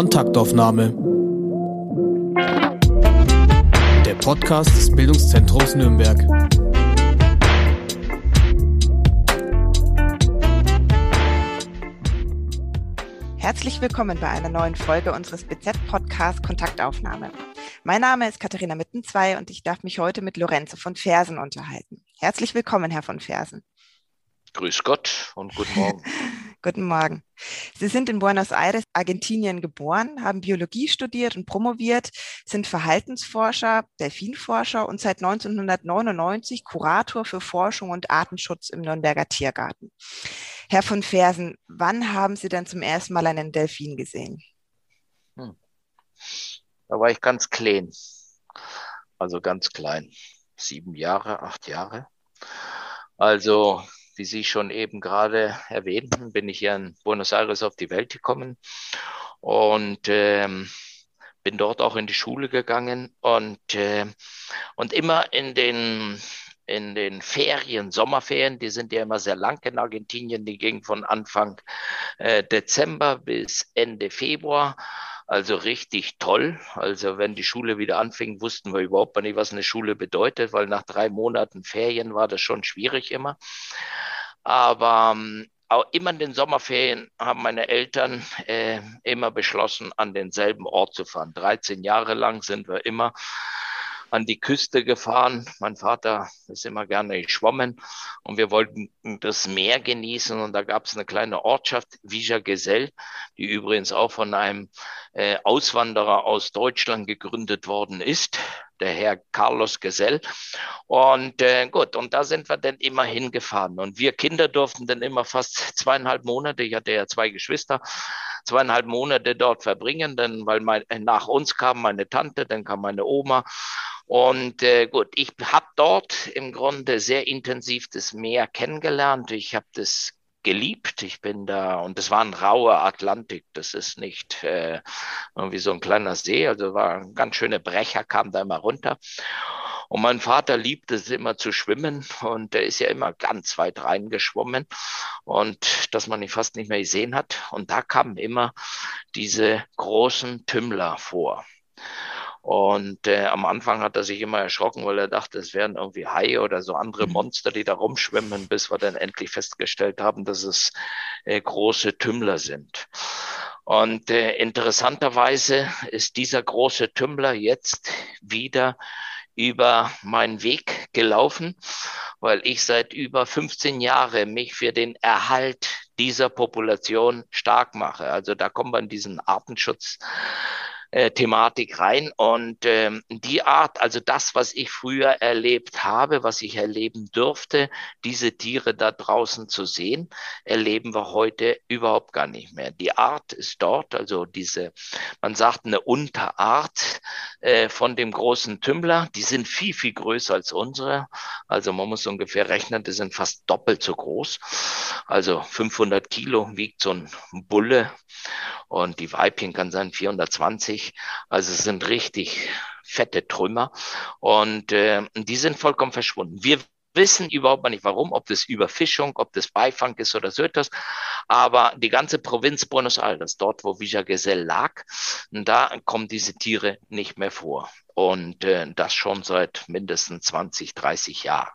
Kontaktaufnahme. Der Podcast des Bildungszentrums Nürnberg. Herzlich willkommen bei einer neuen Folge unseres BZ-Podcasts Kontaktaufnahme. Mein Name ist Katharina Mittenzwei und ich darf mich heute mit Lorenzo von Fersen unterhalten. Herzlich willkommen, Herr von Fersen. Grüß Gott und guten Morgen. guten Morgen. Sie sind in Buenos Aires, Argentinien geboren, haben Biologie studiert und promoviert, sind Verhaltensforscher, Delfinforscher und seit 1999 Kurator für Forschung und Artenschutz im Nürnberger Tiergarten. Herr von Fersen, wann haben Sie denn zum ersten Mal einen Delfin gesehen? Hm. Da war ich ganz klein. Also ganz klein. Sieben Jahre, acht Jahre. Also wie Sie schon eben gerade erwähnten, bin ich hier in Buenos Aires auf die Welt gekommen und ähm, bin dort auch in die Schule gegangen und, äh, und immer in den in den Ferien, Sommerferien, die sind ja immer sehr lang in Argentinien, die gingen von Anfang äh, Dezember bis Ende Februar. Also richtig toll. Also wenn die Schule wieder anfing, wussten wir überhaupt nicht, was eine Schule bedeutet, weil nach drei Monaten Ferien war das schon schwierig immer. Aber ähm, auch immer in den Sommerferien haben meine Eltern äh, immer beschlossen, an denselben Ort zu fahren. 13 Jahre lang sind wir immer an die Küste gefahren. Mein Vater ist immer gerne geschwommen und wir wollten das Meer genießen und da gab es eine kleine Ortschaft, Villa Gesell, die übrigens auch von einem äh, Auswanderer aus Deutschland gegründet worden ist der Herr Carlos Gesell. Und äh, gut, und da sind wir dann immer hingefahren. Und wir Kinder durften dann immer fast zweieinhalb Monate, ich hatte ja zwei Geschwister, zweieinhalb Monate dort verbringen, denn weil mein, nach uns kam meine Tante, dann kam meine Oma und äh, gut, ich habe dort im Grunde sehr intensiv das Meer kennengelernt. Ich habe das geliebt. Ich bin da und es war ein rauer Atlantik. Das ist nicht äh, irgendwie so ein kleiner See. Also war ein ganz schöner Brecher, kam da immer runter. Und mein Vater liebte es immer zu schwimmen und der ist ja immer ganz weit reingeschwommen und dass man ihn fast nicht mehr gesehen hat. Und da kamen immer diese großen Tümmler vor. Und äh, am Anfang hat er sich immer erschrocken, weil er dachte, es wären irgendwie Haie oder so andere mhm. Monster, die da rumschwimmen, bis wir dann endlich festgestellt haben, dass es äh, große Tümmler sind. Und äh, interessanterweise ist dieser große Tümmler jetzt wieder über meinen Weg gelaufen, weil ich seit über 15 Jahren mich für den Erhalt dieser Population stark mache. Also da kommen wir in diesen Artenschutz äh, Thematik rein. Und ähm, die Art, also das, was ich früher erlebt habe, was ich erleben durfte, diese Tiere da draußen zu sehen, erleben wir heute überhaupt gar nicht mehr. Die Art ist dort, also diese, man sagt eine Unterart äh, von dem großen Tümmler, die sind viel, viel größer als unsere. Also man muss ungefähr rechnen, die sind fast doppelt so groß. Also 500 Kilo wiegt so ein Bulle und die Weibchen kann sein 420. Also es sind richtig fette Trümmer und äh, die sind vollkommen verschwunden. Wir wissen überhaupt nicht warum, ob das Überfischung, ob das Beifang ist oder so etwas. Aber die ganze Provinz Buenos Aires, dort wo Villa Gesell lag, da kommen diese Tiere nicht mehr vor. Und äh, das schon seit mindestens 20, 30 Jahren.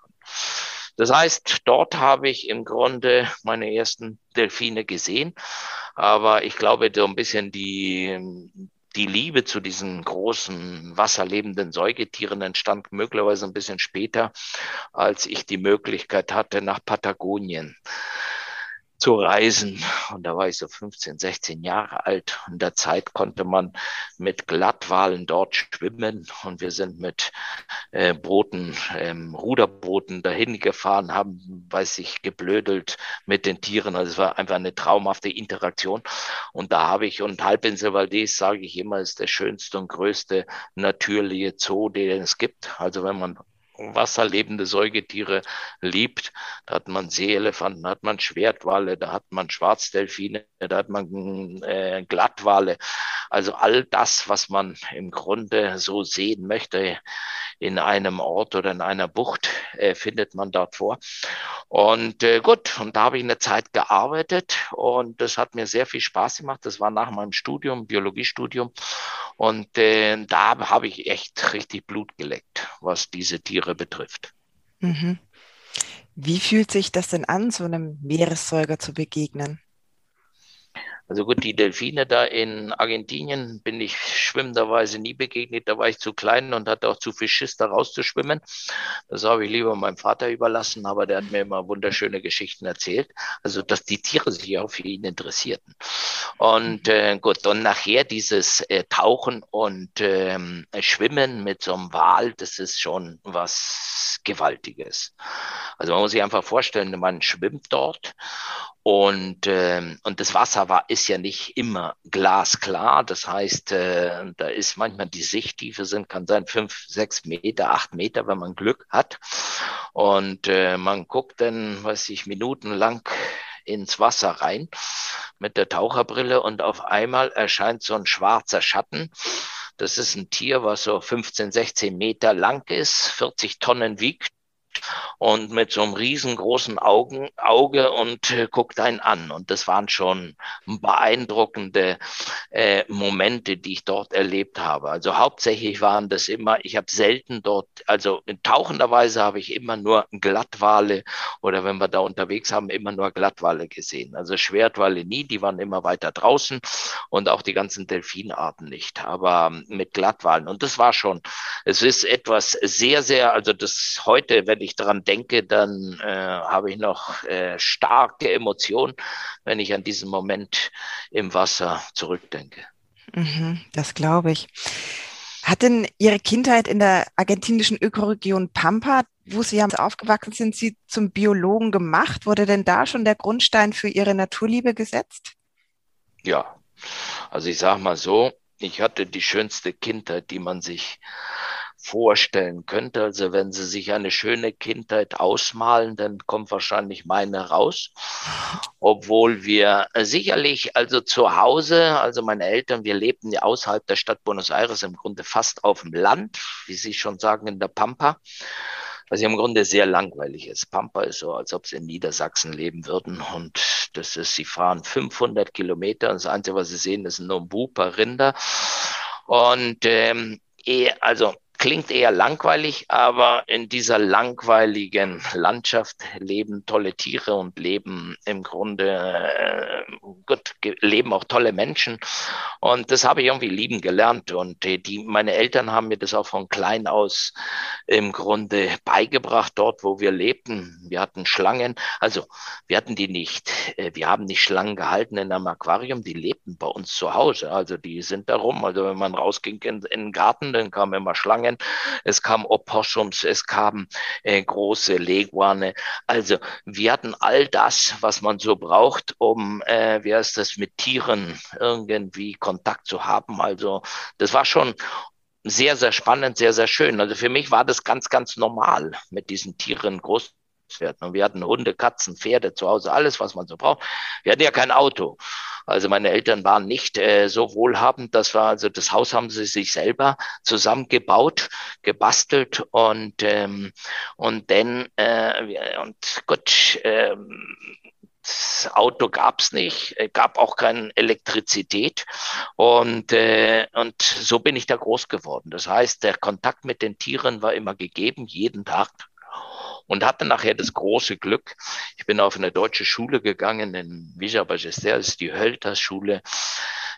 Das heißt, dort habe ich im Grunde meine ersten Delfine gesehen. Aber ich glaube, so ein bisschen die, die Liebe zu diesen großen wasserlebenden Säugetieren entstand möglicherweise ein bisschen später, als ich die Möglichkeit hatte, nach Patagonien zu reisen. Und da war ich so 15, 16 Jahre alt. In der Zeit konnte man mit Glattwalen dort schwimmen. Und wir sind mit äh, Booten, ähm, Ruderbooten dahin gefahren, haben, weiß ich, geblödelt mit den Tieren. Also es war einfach eine traumhafte Interaktion. Und da habe ich, und Halbinsel Valdez, sage ich immer, ist der schönste und größte natürliche Zoo, den es gibt. Also wenn man wasserlebende Säugetiere liebt. Da hat man Seeelefanten, da hat man Schwertwale, da hat man Schwarzdelfine, da hat man äh, Glattwale. Also all das, was man im Grunde so sehen möchte in einem Ort oder in einer Bucht, äh, findet man dort vor. Und äh, gut, und da habe ich eine Zeit gearbeitet und das hat mir sehr viel Spaß gemacht. Das war nach meinem Studium, Biologiestudium. Und äh, da habe ich echt richtig Blut geleckt, was diese Tiere betrifft. Mhm. Wie fühlt sich das denn an, so einem Meeressäuger zu begegnen? Also gut, die Delfine da in Argentinien bin ich schwimmenderweise nie begegnet. Da war ich zu klein und hatte auch zu viel Schiss, da rauszuschwimmen. Das habe ich lieber meinem Vater überlassen, aber der hat mir immer wunderschöne Geschichten erzählt. Also, dass die Tiere sich auch für ihn interessierten. Und äh, gut, und nachher dieses äh, Tauchen und ähm, Schwimmen mit so einem Wal, das ist schon was Gewaltiges. Also man muss sich einfach vorstellen, man schwimmt dort und, äh, und das Wasser war, ist ja nicht immer glasklar. Das heißt, äh, da ist manchmal die Sichttiefe sind, kann sein fünf, sechs Meter, acht Meter, wenn man Glück hat. Und äh, man guckt dann, weiß ich, minutenlang ins Wasser rein mit der Taucherbrille und auf einmal erscheint so ein schwarzer Schatten. Das ist ein Tier, was so 15, 16 Meter lang ist, 40 Tonnen wiegt und mit so einem riesengroßen Augen, Auge und äh, guckt einen an. Und das waren schon beeindruckende äh, Momente, die ich dort erlebt habe. Also hauptsächlich waren das immer, ich habe selten dort, also in tauchender Weise habe ich immer nur Glattwale oder wenn wir da unterwegs haben, immer nur Glattwale gesehen. Also Schwertwale nie, die waren immer weiter draußen und auch die ganzen Delfinarten nicht, aber mit Glattwalen. Und das war schon, es ist etwas sehr, sehr, also das heute, wenn ich daran denke, dann äh, habe ich noch äh, starke Emotionen, wenn ich an diesen Moment im Wasser zurückdenke. Mhm, das glaube ich. Hat denn Ihre Kindheit in der argentinischen Ökoregion Pampa, wo Sie ja aufgewachsen sind, Sie zum Biologen gemacht? Wurde denn da schon der Grundstein für Ihre Naturliebe gesetzt? Ja, also ich sage mal so, ich hatte die schönste Kindheit, die man sich vorstellen könnte. Also wenn Sie sich eine schöne Kindheit ausmalen, dann kommt wahrscheinlich meine raus. Obwohl wir sicherlich, also zu Hause, also meine Eltern, wir lebten ja außerhalb der Stadt Buenos Aires im Grunde fast auf dem Land, wie Sie schon sagen, in der Pampa. Was im Grunde sehr langweilig ist. Pampa ist so, als ob sie in Niedersachsen leben würden. Und das ist, sie fahren 500 Kilometer und das Einzige, was sie sehen, ist ein Nombupa Rinder. Und ähm, eh, also klingt eher langweilig, aber in dieser langweiligen Landschaft leben tolle Tiere und leben im Grunde äh, gut, leben auch tolle Menschen. Und das habe ich irgendwie lieben gelernt. Und die, die, meine Eltern haben mir das auch von klein aus im Grunde beigebracht, dort, wo wir lebten. Wir hatten Schlangen, also wir hatten die nicht. Äh, wir haben nicht Schlangen gehalten in einem Aquarium, die lebten bei uns zu Hause. Also die sind da rum. Also wenn man rausging in, in den Garten, dann kamen immer Schlangen Schlangen, es kamen Opossums, es kamen äh, große Leguane. Also wir hatten all das, was man so braucht, um, äh, wie heißt das, mit Tieren irgendwie Kontakt zu haben. Also das war schon sehr, sehr spannend, sehr, sehr schön. Also für mich war das ganz, ganz normal, mit diesen Tieren groß zu werden. Und wir hatten Hunde, Katzen, Pferde zu Hause, alles, was man so braucht. Wir hatten ja kein Auto. Also meine Eltern waren nicht äh, so wohlhabend. Das war also das Haus haben sie sich selber zusammengebaut, gebastelt und ähm, und dann äh, und gut. Ähm, das Auto gab's nicht, gab auch keine Elektrizität und, äh, und so bin ich da groß geworden. Das heißt, der Kontakt mit den Tieren war immer gegeben, jeden Tag und hatte nachher das große Glück. Ich bin auf eine deutsche Schule gegangen in Villa Ballester, ist die Hölter-Schule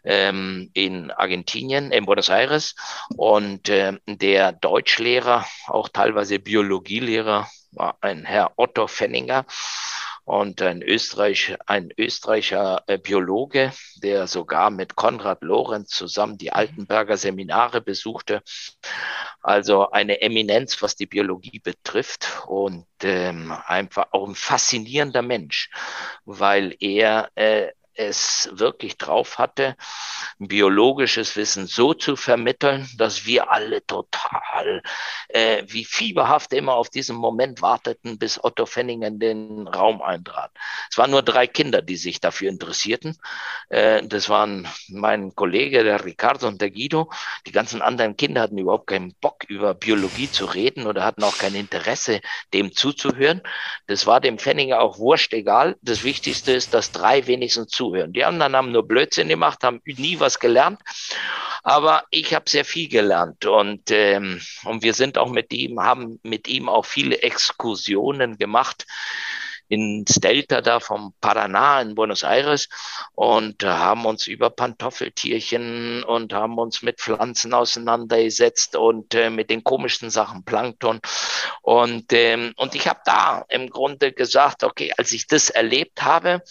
ähm, in Argentinien, in Buenos Aires. Und äh, der Deutschlehrer, auch teilweise Biologielehrer, war ein Herr Otto Fenninger und ein, Österreich, ein österreicher äh, Biologe, der sogar mit Konrad Lorenz zusammen die Altenberger Seminare besuchte. Also eine Eminenz, was die Biologie betrifft und ähm, einfach auch ein faszinierender Mensch, weil er äh, es wirklich drauf hatte, biologisches Wissen so zu vermitteln, dass wir alle total äh, wie fieberhaft immer auf diesen Moment warteten, bis Otto Fenning in den Raum eintrat. Es waren nur drei Kinder, die sich dafür interessierten. Äh, das waren mein Kollege, der Ricardo und der Guido. Die ganzen anderen Kinder hatten überhaupt keinen Bock, über Biologie zu reden oder hatten auch kein Interesse, dem zuzuhören. Das war dem Fenninger auch wurscht egal. Das Wichtigste ist, dass drei wenigstens zuhören. Die anderen haben nur Blödsinn gemacht, haben nie was gelernt. Aber ich habe sehr viel gelernt und, ähm, und wir sind auch mit ihm, haben mit ihm auch viele Exkursionen gemacht ins Delta da vom Paraná in Buenos Aires und haben uns über Pantoffeltierchen und haben uns mit Pflanzen auseinandergesetzt und äh, mit den komischsten Sachen, Plankton. Und, ähm, und ich habe da im Grunde gesagt, okay, als ich das erlebt habe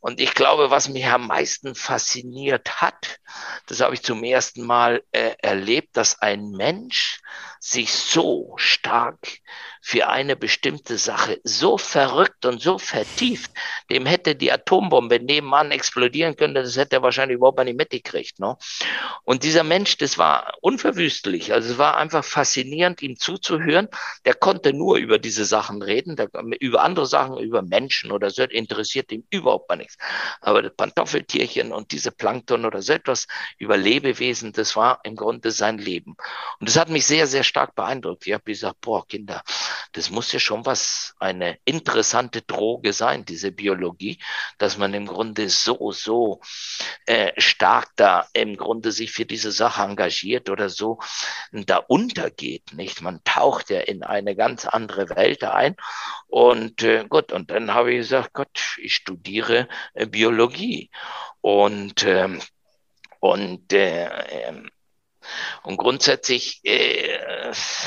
und ich glaube, was mich am meisten fasziniert hat, das habe ich zum ersten Mal äh, erlebt, dass ein Mensch sich so stark für eine bestimmte Sache so verrückt und so vertieft, dem hätte die Atombombe nebenan explodieren können, das hätte er wahrscheinlich überhaupt nicht mitgekriegt. Ne? Und dieser Mensch, das war unverwüstlich. Also es war einfach faszinierend, ihm zuzuhören. Der konnte nur über diese Sachen reden, der, über andere Sachen, über Menschen oder so, interessiert ihm überhaupt mal nichts. Aber das Pantoffeltierchen und diese Plankton oder so etwas über Lebewesen, das war im Grunde sein Leben. Und das hat mich sehr, sehr stark beeindruckt. Ich habe gesagt, boah, Kinder, das muss ja schon was, eine interessante Droge sein, diese Biologie, dass man im Grunde so, so äh, stark da im Grunde sich für diese Sache engagiert oder so da untergeht, nicht? Man taucht ja in eine ganz andere Welt ein und äh, gut, und dann habe ich gesagt, Gott, ich studiere äh, Biologie und ähm, und äh, ähm, und grundsätzlich, äh,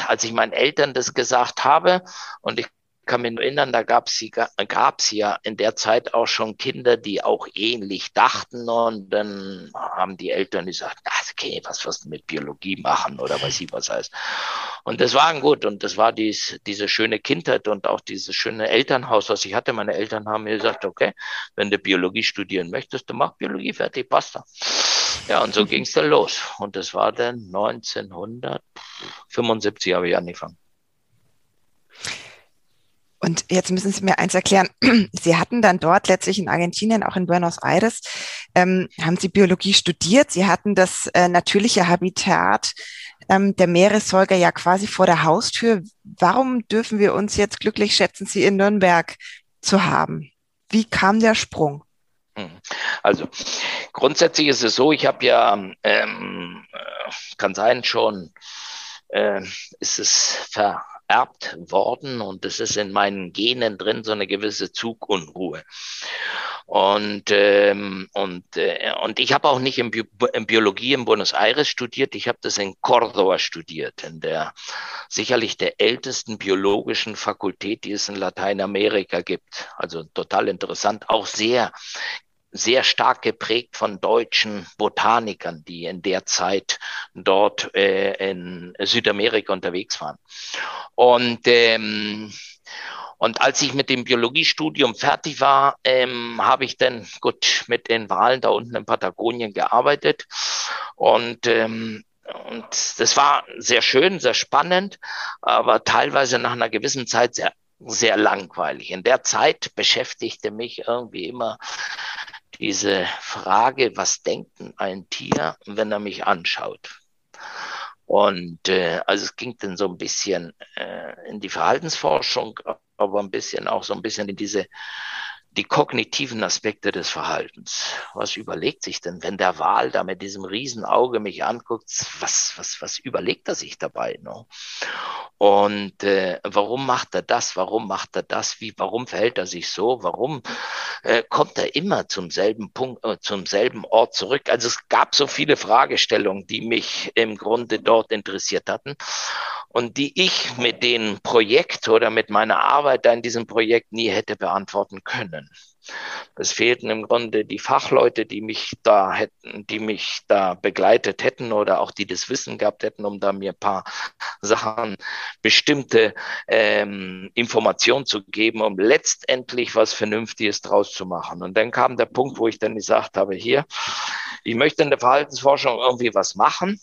als ich meinen Eltern das gesagt habe, und ich kann mich nur erinnern, da gab es ja in der Zeit auch schon Kinder, die auch ähnlich dachten. Und dann haben die Eltern gesagt, okay, was wirst du mit Biologie machen oder weiß ich was heißt. Und das war gut. Und das war dies, diese schöne Kindheit und auch dieses schöne Elternhaus, was ich hatte. Meine Eltern haben mir gesagt, okay, wenn du Biologie studieren möchtest, dann mach Biologie fertig, passt da. Ja, und so ging es dann los. Und das war dann 1975 habe ich angefangen. Und jetzt müssen Sie mir eins erklären. Sie hatten dann dort letztlich in Argentinien, auch in Buenos Aires, ähm, haben Sie Biologie studiert. Sie hatten das äh, natürliche Habitat ähm, der Meeressäuger ja quasi vor der Haustür. Warum dürfen wir uns jetzt glücklich schätzen, Sie in Nürnberg zu haben? Wie kam der Sprung? Hm. Also grundsätzlich ist es so, ich habe ja, ähm, äh, kann sein schon, äh, ist es vererbt worden und es ist in meinen Genen drin so eine gewisse Zugunruhe. Und, ähm, und, äh, und ich habe auch nicht in, Bi in, Biologie in Buenos Aires studiert, ich habe das in Córdoba studiert, in der sicherlich der ältesten biologischen Fakultät, die es in Lateinamerika gibt. Also total interessant, auch sehr sehr stark geprägt von deutschen Botanikern, die in der Zeit dort äh, in Südamerika unterwegs waren. Und ähm, und als ich mit dem Biologiestudium fertig war, ähm, habe ich dann gut mit den Wahlen da unten in Patagonien gearbeitet. Und ähm, und das war sehr schön, sehr spannend, aber teilweise nach einer gewissen Zeit sehr, sehr langweilig. In der Zeit beschäftigte mich irgendwie immer diese Frage, was denkt ein Tier, wenn er mich anschaut? Und äh, also es ging dann so ein bisschen äh, in die Verhaltensforschung, aber ein bisschen auch so ein bisschen in diese die kognitiven Aspekte des Verhaltens. Was überlegt sich denn, wenn der Wal da mit diesem Riesenauge mich anguckt, was, was, was überlegt er sich dabei? Ne? Und äh, warum macht er das? Warum macht er das? Wie, warum verhält er sich so? Warum äh, kommt er immer zum selben Punkt, äh, zum selben Ort zurück? Also es gab so viele Fragestellungen, die mich im Grunde dort interessiert hatten und die ich mit dem Projekt oder mit meiner Arbeit da in diesem Projekt nie hätte beantworten können. Es fehlten im Grunde die Fachleute, die mich da hätten, die mich da begleitet hätten oder auch die das Wissen gehabt hätten, um da mir ein paar Sachen, bestimmte ähm, Informationen zu geben, um letztendlich was Vernünftiges draus zu machen. Und dann kam der Punkt, wo ich dann gesagt habe, hier, ich möchte in der Verhaltensforschung irgendwie was machen.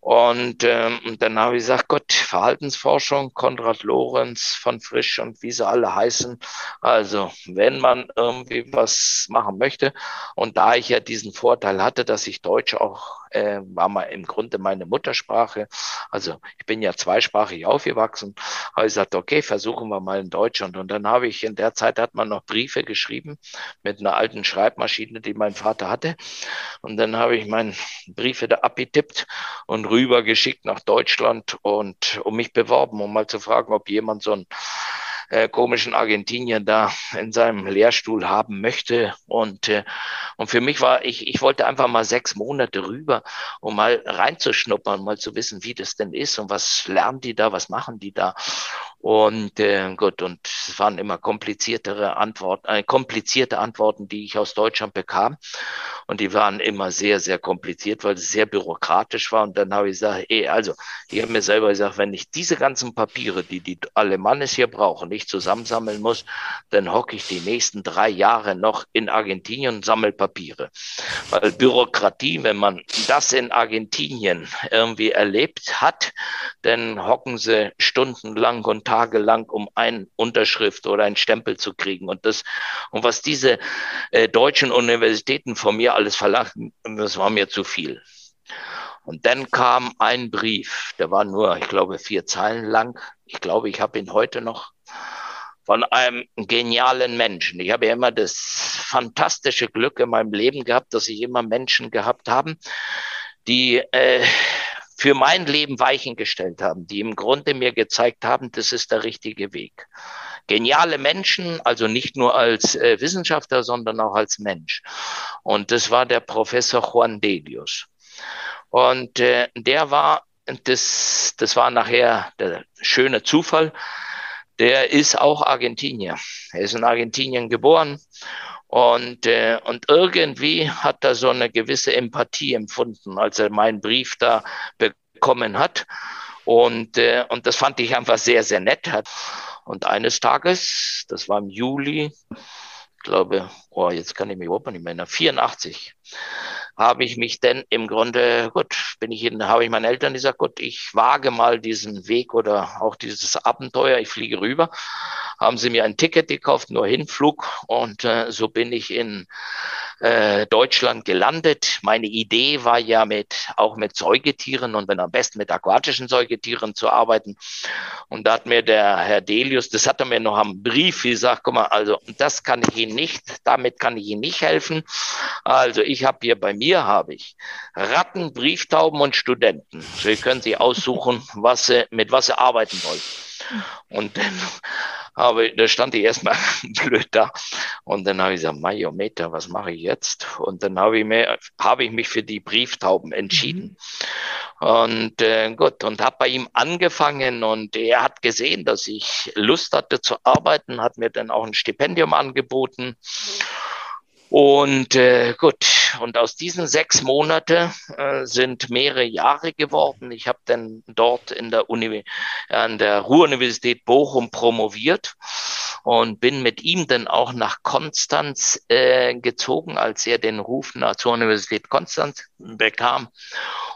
Und, ähm, und dann habe ich gesagt, Gott, Verhaltensforschung, Konrad Lorenz von Frisch und wie sie alle heißen. Also wenn man irgendwie was machen möchte und da ich ja diesen Vorteil hatte, dass ich Deutsch auch äh, war mal im Grunde meine Muttersprache. Also ich bin ja zweisprachig aufgewachsen. Habe ich gesagt, okay, versuchen wir mal in Deutschland. Und dann habe ich in der Zeit hat man noch Briefe geschrieben mit einer alten Schreibmaschine, die mein Vater hatte. Und dann habe ich meine Briefe da abgetippt und rübergeschickt nach Deutschland und um mich beworben, um mal zu fragen, ob jemand so ein äh, komischen Argentinier da in seinem Lehrstuhl haben möchte. Und, äh, und für mich war, ich, ich wollte einfach mal sechs Monate rüber, um mal reinzuschnuppern, mal zu wissen, wie das denn ist und was lernen die da, was machen die da. Und äh, gut, und es waren immer kompliziertere Antworten, äh, komplizierte Antworten, die ich aus Deutschland bekam. Und die waren immer sehr, sehr kompliziert, weil es sehr bürokratisch war. Und dann habe ich gesagt, ey, also, ich habe mir selber gesagt, wenn ich diese ganzen Papiere, die die Alemannes hier brauchen, nicht zusammensammeln muss, dann hocke ich die nächsten drei Jahre noch in Argentinien und sammle Papiere. Weil Bürokratie, wenn man das in Argentinien irgendwie erlebt hat, dann hocken sie stundenlang und tagelang, um eine Unterschrift oder einen Stempel zu kriegen. Und das, und was diese äh, deutschen Universitäten von mir alles verlangen, das war mir zu viel. Und dann kam ein Brief, der war nur, ich glaube, vier Zeilen lang. Ich glaube, ich habe ihn heute noch von einem genialen Menschen. Ich habe ja immer das fantastische Glück in meinem Leben gehabt, dass ich immer Menschen gehabt habe, die äh, für mein Leben Weichen gestellt haben, die im Grunde mir gezeigt haben, das ist der richtige Weg. Geniale Menschen, also nicht nur als äh, Wissenschaftler, sondern auch als Mensch. Und das war der Professor Juan Delius. Und äh, der war, das, das war nachher der schöne Zufall, der ist auch Argentinier. Er ist in Argentinien geboren und, äh, und irgendwie hat er so eine gewisse Empathie empfunden, als er meinen Brief da bekommen hat. Und, äh, und das fand ich einfach sehr, sehr nett. Und eines Tages, das war im Juli, ich glaube, oh, jetzt kann ich mich überhaupt nicht mehr erinnern, 84, habe ich mich denn im Grunde, gut, bin ich in, habe ich meinen Eltern gesagt, gut, ich wage mal diesen Weg oder auch dieses Abenteuer, ich fliege rüber. Haben sie mir ein Ticket gekauft, nur Hinflug und äh, so bin ich in äh, Deutschland gelandet. Meine Idee war ja mit, auch mit Säugetieren und wenn am besten mit aquatischen Säugetieren zu arbeiten. Und da hat mir der Herr Delius, das hat er mir noch am Brief gesagt, guck mal, also das kann ich Ihnen nicht, damit kann ich Ihnen nicht helfen. Also ich habe hier bei mir habe ich Ratten, Brieftauben und Studenten. Sie können sich aussuchen, was sie, mit was Sie arbeiten wollen. Und dann aber da stand ich erstmal blöd da. Und dann habe ich gesagt, Majometer, was mache ich jetzt? Und dann habe ich, mir, habe ich mich für die Brieftauben entschieden. Mhm. Und äh, gut, und habe bei ihm angefangen und er hat gesehen, dass ich Lust hatte zu arbeiten, hat mir dann auch ein Stipendium angeboten. Und äh, gut, und aus diesen sechs Monate äh, sind mehrere Jahre geworden. Ich habe dann dort in der Uni, an der Ruhr-Universität Bochum promoviert und bin mit ihm dann auch nach Konstanz äh, gezogen, als er den Ruf nach zur Universität Konstanz bekam.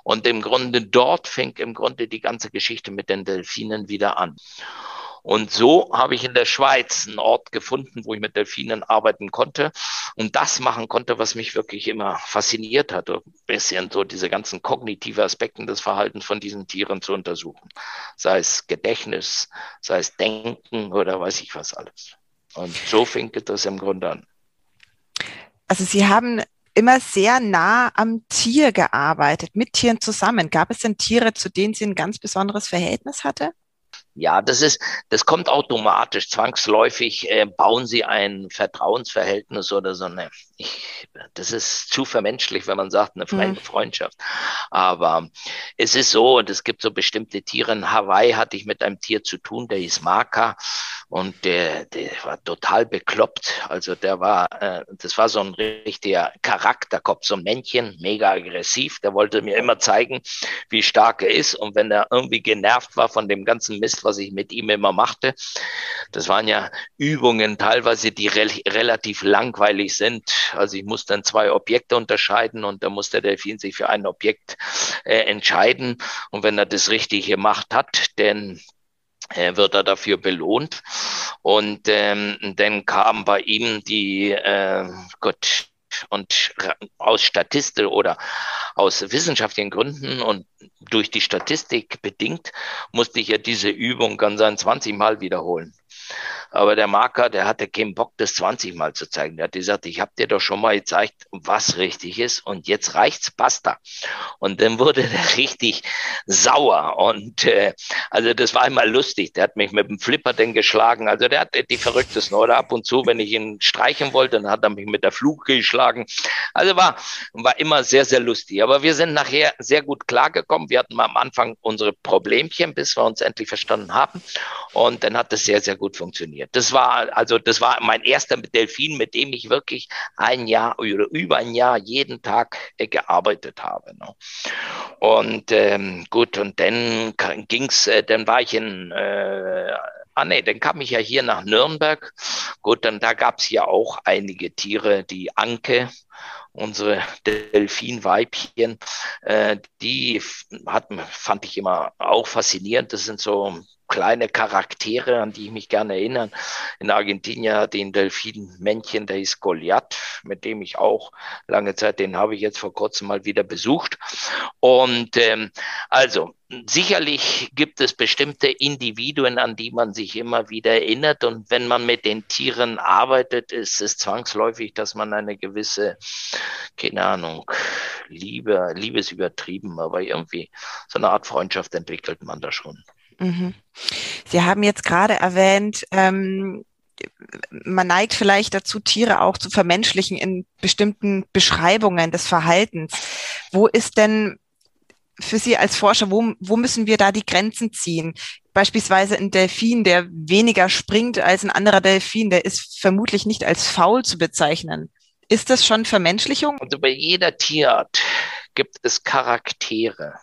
Und im Grunde dort fing im Grunde die ganze Geschichte mit den Delfinen wieder an. Und so habe ich in der Schweiz einen Ort gefunden, wo ich mit Delfinen arbeiten konnte und das machen konnte, was mich wirklich immer fasziniert hat, ein bisschen so diese ganzen kognitive Aspekte des Verhaltens von diesen Tieren zu untersuchen. Sei es Gedächtnis, sei es Denken oder weiß ich was alles. Und so fing das im Grunde an. Also Sie haben immer sehr nah am Tier gearbeitet, mit Tieren zusammen. Gab es denn Tiere, zu denen Sie ein ganz besonderes Verhältnis hatte? Ja, das ist, das kommt automatisch, zwangsläufig äh, bauen sie ein Vertrauensverhältnis oder so eine, ich Das ist zu vermenschlich, wenn man sagt, eine mhm. Freundschaft. Aber es ist so, und es gibt so bestimmte Tiere. In Hawaii hatte ich mit einem Tier zu tun, der hieß Maka. Und der, der war total bekloppt. Also der war, äh, das war so ein richtiger Charakterkopf, so ein Männchen, mega aggressiv. Der wollte mir immer zeigen, wie stark er ist. Und wenn er irgendwie genervt war von dem ganzen Mist, was ich mit ihm immer machte, das waren ja Übungen teilweise, die re relativ langweilig sind. Also ich musste dann zwei Objekte unterscheiden und da muss der Delfin sich für ein Objekt äh, entscheiden. Und wenn er das richtig gemacht hat, denn äh, wird er dafür belohnt. Und ähm, dann kam bei ihm die, äh, Gott, und aus Statistik oder aus wissenschaftlichen Gründen und durch die Statistik bedingt musste ich ja diese Übung ganz ein 20 Mal wiederholen. Aber der Marker, der hatte keinen Bock, das 20 Mal zu zeigen. Der hat gesagt, ich habe dir doch schon mal gezeigt, was richtig ist und jetzt reicht's, basta. Und dann wurde der richtig sauer und äh, also das war einmal lustig. Der hat mich mit dem Flipper denn geschlagen. Also der hat die verrücktesten oder ab und zu, wenn ich ihn streichen wollte, dann hat er mich mit der Fluke geschlagen. Also war war immer sehr sehr lustig. Aber wir sind nachher sehr gut klargekommen. Wir hatten mal am Anfang unsere Problemchen, bis wir uns endlich verstanden haben. Und dann hat es sehr sehr gut funktioniert. Das war also das war mein erster Delfin, mit dem ich wirklich ein Jahr oder über ein Jahr jeden Tag äh, gearbeitet habe. Ne? Und ähm, gut, und dann ging's, äh, dann war ich in äh, Ah nee, dann kam ich ja hier nach Nürnberg. Gut, dann da gab's ja auch einige Tiere, die Anke, unsere Delfinweibchen, äh, die hat, fand ich immer auch faszinierend. Das sind so kleine Charaktere, an die ich mich gerne erinnere. In Argentinien ein Delfinmännchen, der ist Goliath, mit dem ich auch lange Zeit, den habe ich jetzt vor kurzem mal wieder besucht. Und ähm, also sicherlich gibt es bestimmte Individuen, an die man sich immer wieder erinnert. Und wenn man mit den Tieren arbeitet, ist es zwangsläufig, dass man eine gewisse, keine Ahnung, Liebe, Liebe ist übertrieben, aber irgendwie so eine Art Freundschaft entwickelt man da schon. Mhm. Sie haben jetzt gerade erwähnt, ähm, man neigt vielleicht dazu, Tiere auch zu vermenschlichen in bestimmten Beschreibungen des Verhaltens. Wo ist denn für Sie als Forscher, wo, wo müssen wir da die Grenzen ziehen? Beispielsweise ein Delfin, der weniger springt als ein anderer Delfin, der ist vermutlich nicht als faul zu bezeichnen. Ist das schon Vermenschlichung? Also bei jeder Tierart gibt es Charaktere.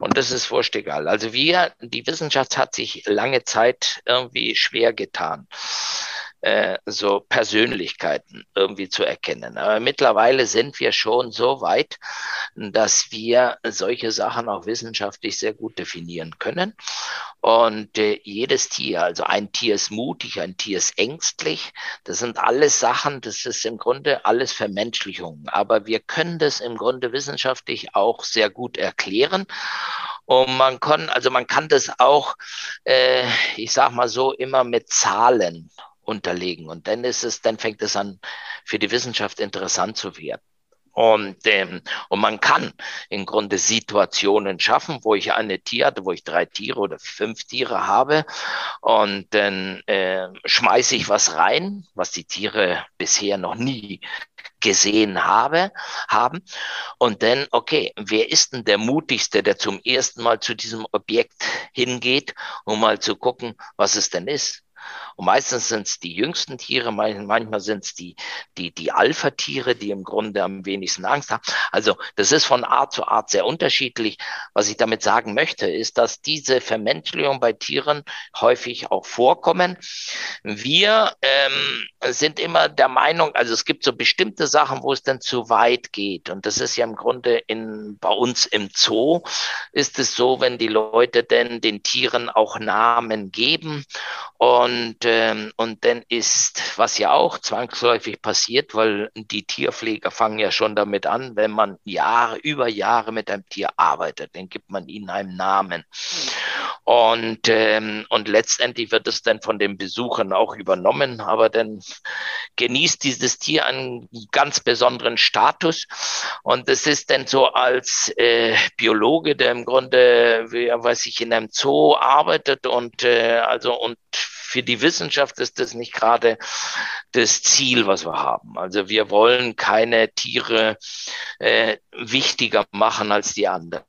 Und das ist wurscht egal. Also wir, die Wissenschaft hat sich lange Zeit irgendwie schwer getan, äh, so Persönlichkeiten irgendwie zu erkennen. Aber mittlerweile sind wir schon so weit, dass wir solche Sachen auch wissenschaftlich sehr gut definieren können. Und äh, jedes Tier, also ein Tier ist mutig, ein Tier ist ängstlich. Das sind alles Sachen, das ist im Grunde alles Vermenschlichung. Aber wir können das im Grunde wissenschaftlich auch sehr gut erklären. Und man kann, also man kann das auch, äh, ich sag mal so, immer mit Zahlen unterlegen. Und dann ist es, dann fängt es an, für die Wissenschaft interessant zu werden. Und, ähm, und man kann im Grunde Situationen schaffen, wo ich eine Tierart, wo ich drei Tiere oder fünf Tiere habe und dann äh, schmeiße ich was rein, was die Tiere bisher noch nie gesehen habe, haben. Und dann, okay, wer ist denn der mutigste, der zum ersten Mal zu diesem Objekt hingeht, um mal zu gucken, was es denn ist? Und meistens sind es die jüngsten Tiere, manchmal sind es die, die, die Alpha-Tiere, die im Grunde am wenigsten Angst haben. Also das ist von Art zu Art sehr unterschiedlich. Was ich damit sagen möchte, ist, dass diese Vermenschlichung bei Tieren häufig auch vorkommen. Wir ähm, sind immer der Meinung, also es gibt so bestimmte Sachen, wo es dann zu weit geht. Und das ist ja im Grunde in, bei uns im Zoo ist es so, wenn die Leute denn den Tieren auch Namen geben und ähm, und dann ist, was ja auch zwangsläufig passiert, weil die Tierpfleger fangen ja schon damit an, wenn man Jahre, über Jahre mit einem Tier arbeitet, dann gibt man ihnen einen Namen. Und, ähm, und letztendlich wird es dann von den Besuchern auch übernommen, aber dann genießt dieses Tier einen ganz besonderen Status. Und es ist dann so als äh, Biologe, der im Grunde, wie, weiß ich, in einem Zoo arbeitet und äh, also und für die Wissenschaft ist das nicht gerade das Ziel, was wir haben. Also wir wollen keine Tiere äh, wichtiger machen als die anderen.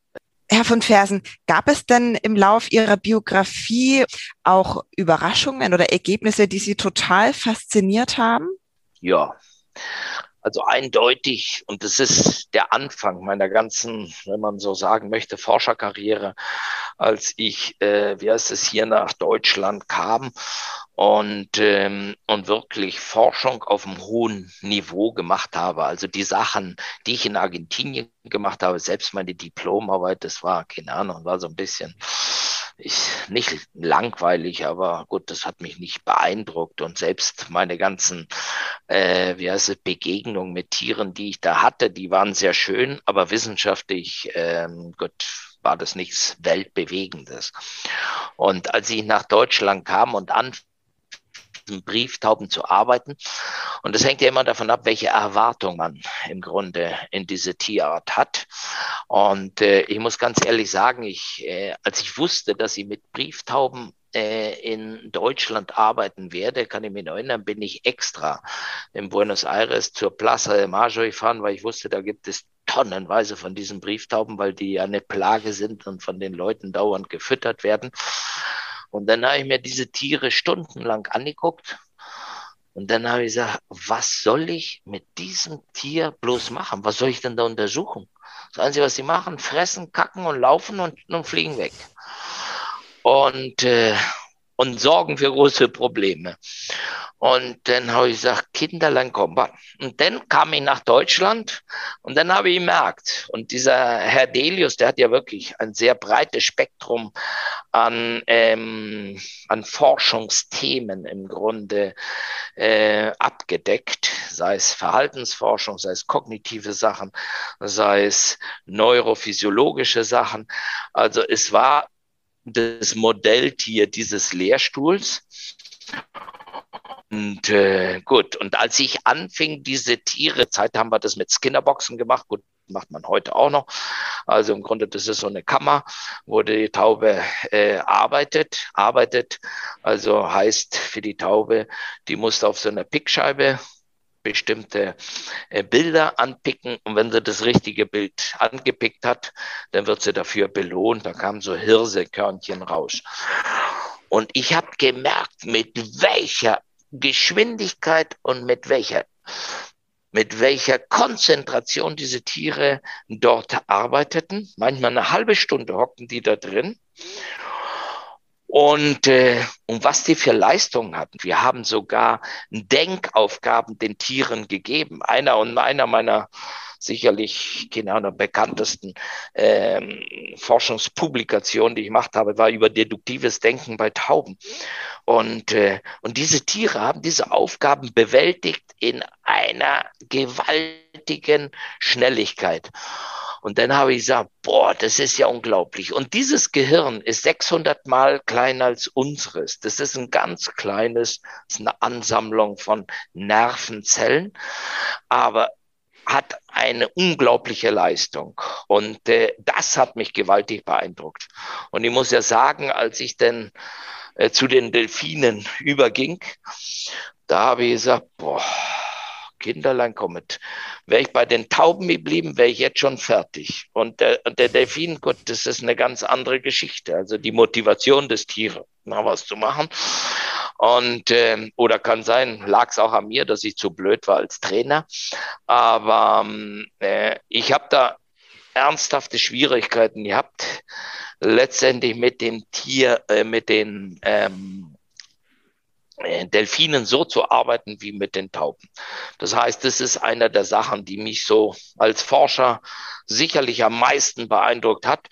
Herr von Fersen, gab es denn im Lauf Ihrer Biografie auch Überraschungen oder Ergebnisse, die Sie total fasziniert haben? Ja, also eindeutig, und das ist der Anfang meiner ganzen, wenn man so sagen möchte, Forscherkarriere, als ich, äh, wie heißt es, hier nach Deutschland kam und, ähm, und wirklich Forschung auf einem hohen Niveau gemacht habe. Also die Sachen, die ich in Argentinien gemacht habe, selbst meine Diplomarbeit, das war, keine Ahnung, war so ein bisschen ich, nicht langweilig, aber gut, das hat mich nicht beeindruckt. Und selbst meine ganzen, äh, wie heißt es, Begegnungen mit Tieren, die ich da hatte, die waren sehr schön, aber wissenschaftlich, ähm, gut, war das nichts Weltbewegendes. Und als ich nach Deutschland kam und an Brieftauben zu arbeiten. Und das hängt ja immer davon ab, welche Erwartung man im Grunde in diese Tierart hat. Und äh, ich muss ganz ehrlich sagen, ich, äh, als ich wusste, dass ich mit Brieftauben äh, in Deutschland arbeiten werde, kann ich mich noch erinnern, bin ich extra in Buenos Aires zur Plaza de Mayo gefahren, weil ich wusste, da gibt es tonnenweise von diesen Brieftauben, weil die ja eine Plage sind und von den Leuten dauernd gefüttert werden. Und dann habe ich mir diese Tiere stundenlang angeguckt. Und dann habe ich gesagt, was soll ich mit diesem Tier bloß machen? Was soll ich denn da untersuchen? Das Einzige, was sie machen, fressen, kacken und laufen und, und fliegen weg. Und, äh, und sorgen für große Probleme. Und dann habe ich gesagt, Kinderlein, komm. Und dann kam ich nach Deutschland und dann habe ich gemerkt, und dieser Herr Delius, der hat ja wirklich ein sehr breites Spektrum an, ähm, an Forschungsthemen im Grunde äh, abgedeckt, sei es Verhaltensforschung, sei es kognitive Sachen, sei es neurophysiologische Sachen. Also es war das Modelltier dieses Lehrstuhls. Und äh, gut, und als ich anfing, diese Tiere, Zeit haben wir das mit Skinnerboxen gemacht, gut, macht man heute auch noch. Also im Grunde, das ist so eine Kammer, wo die Taube äh, arbeitet, arbeitet. Also heißt für die Taube, die muss auf so einer Pickscheibe bestimmte äh, Bilder anpicken und wenn sie das richtige Bild angepickt hat, dann wird sie dafür belohnt. Da kamen so Hirsekörnchen raus. Und ich habe gemerkt, mit welcher Geschwindigkeit und mit welcher, mit welcher Konzentration diese Tiere dort arbeiteten. Manchmal eine halbe Stunde hockten die da drin. Und, äh, und was die für Leistungen hatten. Wir haben sogar Denkaufgaben den Tieren gegeben. Einer und einer meiner sicherlich, keine Ahnung, bekanntesten ähm, Forschungspublikationen, die ich gemacht habe, war über deduktives Denken bei Tauben. Und, äh, und diese Tiere haben diese Aufgaben bewältigt in einer gewaltigen Schnelligkeit. Und dann habe ich gesagt, boah, das ist ja unglaublich. Und dieses Gehirn ist 600 Mal kleiner als unseres. Das ist ein ganz kleines, ist eine Ansammlung von Nervenzellen. Aber hat eine unglaubliche Leistung. Und äh, das hat mich gewaltig beeindruckt. Und ich muss ja sagen, als ich denn äh, zu den Delfinen überging, da habe ich gesagt, boah, Kinderlein kommet. Wäre ich bei den Tauben geblieben, wäre ich jetzt schon fertig. Und der, der Delfin, Gott, das ist eine ganz andere Geschichte. Also die Motivation des Tieres, mal was zu machen. Und äh, oder kann sein, lag es auch an mir, dass ich zu blöd war als Trainer. Aber äh, ich habe da ernsthafte Schwierigkeiten gehabt, letztendlich mit dem Tier, äh, mit den ähm, äh, Delfinen so zu arbeiten wie mit den Tauben. Das heißt, das ist einer der Sachen, die mich so als Forscher sicherlich am meisten beeindruckt hat.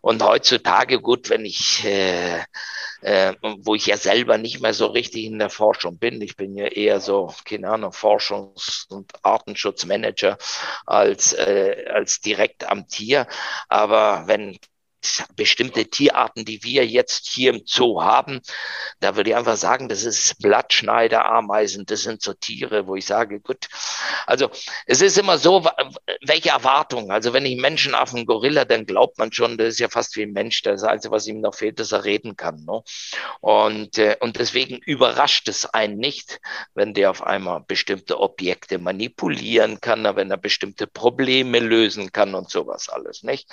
Und heutzutage, gut, wenn ich, äh, äh, wo ich ja selber nicht mehr so richtig in der Forschung bin, ich bin ja eher so, keine Ahnung, Forschungs- und Artenschutzmanager als, äh, als direkt am Tier. Aber wenn bestimmte Tierarten, die wir jetzt hier im Zoo haben, da würde ich einfach sagen, das ist Blattschneiderameisen, das sind so Tiere, wo ich sage, gut, also es ist immer so, welche Erwartungen, also wenn ich Menschenaffen, Gorilla, dann glaubt man schon, das ist ja fast wie ein Mensch, das Einzige, was ihm noch fehlt, dass er reden kann. Ne? Und, äh, und deswegen überrascht es einen nicht, wenn der auf einmal bestimmte Objekte manipulieren kann, wenn er bestimmte Probleme lösen kann und sowas alles, nicht?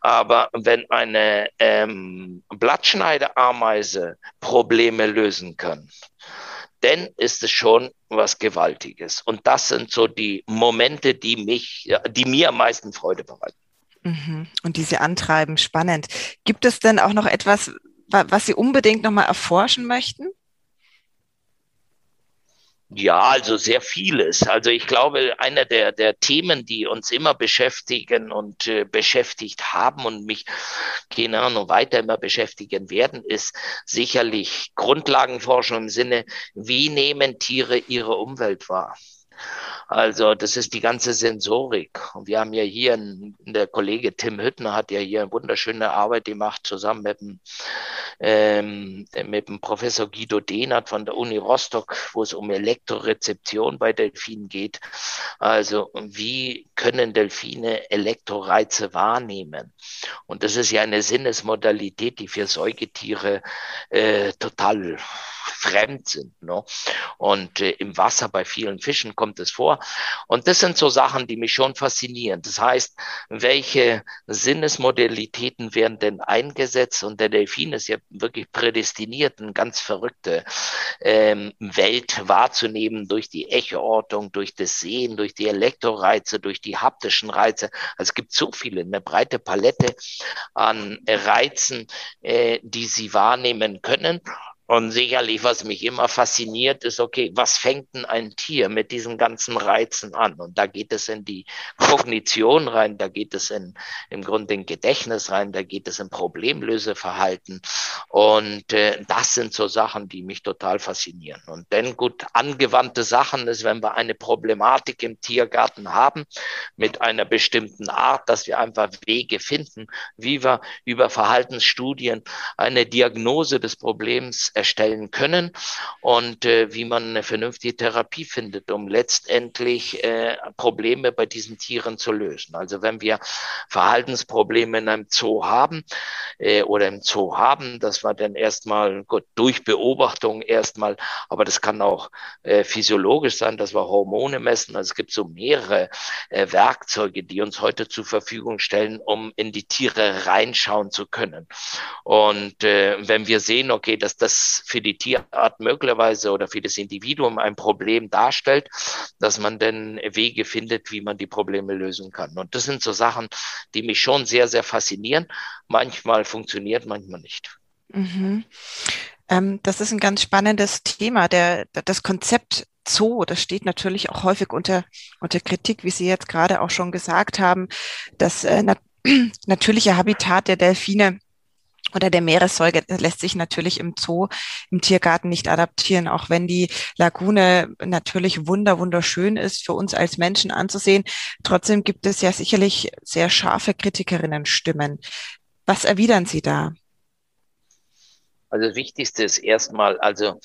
Aber wenn eine ähm, Blattschneideameise Probleme lösen kann, dann ist es schon was Gewaltiges. Und das sind so die Momente, die mich, die mir am meisten Freude bereiten. Mhm. Und diese antreiben, spannend. Gibt es denn auch noch etwas, was Sie unbedingt nochmal erforschen möchten? Ja, also sehr vieles. Also ich glaube, einer der, der Themen, die uns immer beschäftigen und äh, beschäftigt haben und mich, keine Ahnung, weiter immer beschäftigen werden, ist sicherlich Grundlagenforschung im Sinne, wie nehmen Tiere ihre Umwelt wahr? Also das ist die ganze Sensorik. Und wir haben ja hier, der Kollege Tim Hüttner hat ja hier eine wunderschöne Arbeit gemacht, zusammen mit dem, ähm, mit dem Professor Guido Dehnert von der Uni Rostock, wo es um Elektrorezeption bei Delfinen geht. Also wie können Delfine Elektroreize wahrnehmen? Und das ist ja eine Sinnesmodalität, die für Säugetiere äh, total fremd sind. Ne? Und äh, im Wasser bei vielen Fischen kommt es vor. Und das sind so Sachen, die mich schon faszinieren. Das heißt, welche Sinnesmodalitäten werden denn eingesetzt? Und der Delfin ist ja wirklich prädestiniert, eine ganz verrückte ähm, Welt wahrzunehmen durch die Echoortung, durch das Sehen, durch die Elektroreize, durch die haptischen Reize. Also es gibt so viele, eine breite Palette an Reizen, äh, die sie wahrnehmen können. Und sicherlich, was mich immer fasziniert, ist, okay, was fängt denn ein Tier mit diesen ganzen Reizen an? Und da geht es in die Kognition rein, da geht es in, im Grunde in Gedächtnis rein, da geht es in Problemlöseverhalten. Und äh, das sind so Sachen, die mich total faszinieren. Und dann gut, angewandte Sachen ist, wenn wir eine Problematik im Tiergarten haben mit einer bestimmten Art, dass wir einfach Wege finden, wie wir über Verhaltensstudien eine Diagnose des Problems erstellen können und äh, wie man eine vernünftige Therapie findet, um letztendlich äh, Probleme bei diesen Tieren zu lösen. Also wenn wir Verhaltensprobleme in einem Zoo haben äh, oder im Zoo haben, das war dann erstmal gut durch Beobachtung erstmal, aber das kann auch äh, physiologisch sein, dass wir Hormone messen. Also es gibt so mehrere äh, Werkzeuge, die uns heute zur Verfügung stellen, um in die Tiere reinschauen zu können. Und äh, wenn wir sehen, okay, dass das für die Tierart möglicherweise oder für das Individuum ein Problem darstellt, dass man dann Wege findet, wie man die Probleme lösen kann. Und das sind so Sachen, die mich schon sehr, sehr faszinieren. Manchmal funktioniert, manchmal nicht. Mhm. Ähm, das ist ein ganz spannendes Thema. Der, das Konzept Zoo, das steht natürlich auch häufig unter, unter Kritik, wie Sie jetzt gerade auch schon gesagt haben. Das äh, nat natürliche Habitat der Delfine oder der Meeressäuger lässt sich natürlich im Zoo, im Tiergarten nicht adaptieren, auch wenn die Lagune natürlich wunder, wunderschön ist für uns als Menschen anzusehen. Trotzdem gibt es ja sicherlich sehr scharfe Kritikerinnenstimmen. Was erwidern Sie da? Also das Wichtigste ist erstmal, also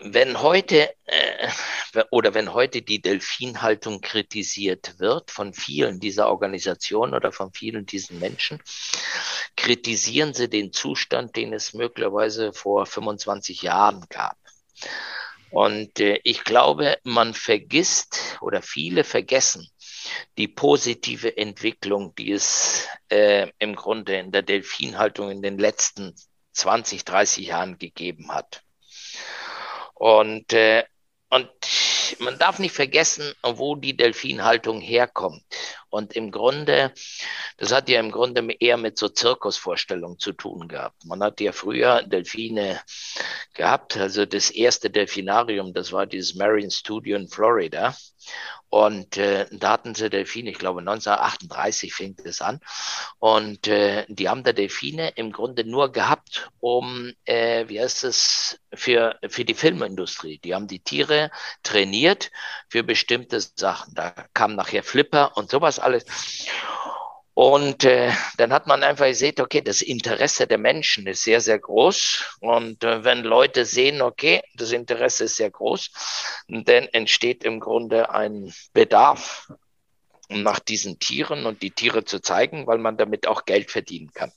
wenn heute äh, oder wenn heute die Delfinhaltung kritisiert wird von vielen dieser Organisationen oder von vielen diesen Menschen, kritisieren sie den Zustand, den es möglicherweise vor 25 Jahren gab. Und äh, ich glaube, man vergisst oder viele vergessen die positive Entwicklung, die es äh, im Grunde in der Delfinhaltung in den letzten 20, 30 Jahren gegeben hat. Und, äh, und man darf nicht vergessen, wo die Delfinhaltung herkommt. Und im Grunde, das hat ja im Grunde eher mit so Zirkusvorstellungen zu tun gehabt. Man hat ja früher Delfine gehabt. Also das erste Delfinarium, das war dieses Marine Studio in Florida. Und äh, da hatten sie Delfine, ich glaube 1938 fing das an. Und äh, die haben da Delfine im Grunde nur gehabt, um, äh, wie heißt es, für, für die Filmindustrie. Die haben die Tiere trainiert für bestimmte Sachen. Da kam nachher Flipper und sowas alles. Und äh, dann hat man einfach gesehen, okay, das Interesse der Menschen ist sehr, sehr groß. Und äh, wenn Leute sehen, okay, das Interesse ist sehr groß, dann entsteht im Grunde ein Bedarf nach diesen Tieren und die Tiere zu zeigen, weil man damit auch Geld verdienen kann.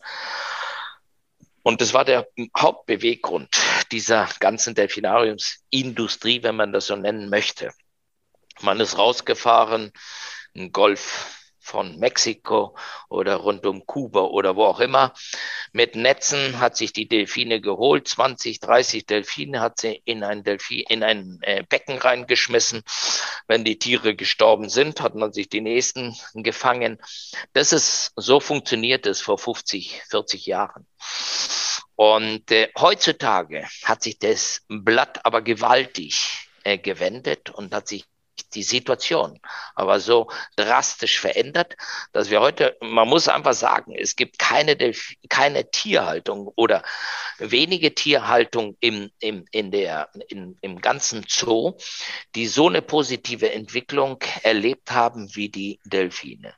Und das war der Hauptbeweggrund dieser ganzen Delfinariumsindustrie, wenn man das so nennen möchte. Man ist rausgefahren, ein Golf von Mexiko oder rund um Kuba oder wo auch immer. Mit Netzen hat sich die Delfine geholt, 20, 30 Delfine hat sie in ein, Delfin, in ein äh, Becken reingeschmissen. Wenn die Tiere gestorben sind, hat man sich die nächsten gefangen. Das ist, so funktioniert es vor 50, 40 Jahren. Und äh, heutzutage hat sich das Blatt aber gewaltig äh, gewendet und hat sich die Situation aber so drastisch verändert, dass wir heute, man muss einfach sagen, es gibt keine, keine Tierhaltung oder wenige Tierhaltung im, im, in der, in, im ganzen Zoo, die so eine positive Entwicklung erlebt haben wie die Delfine.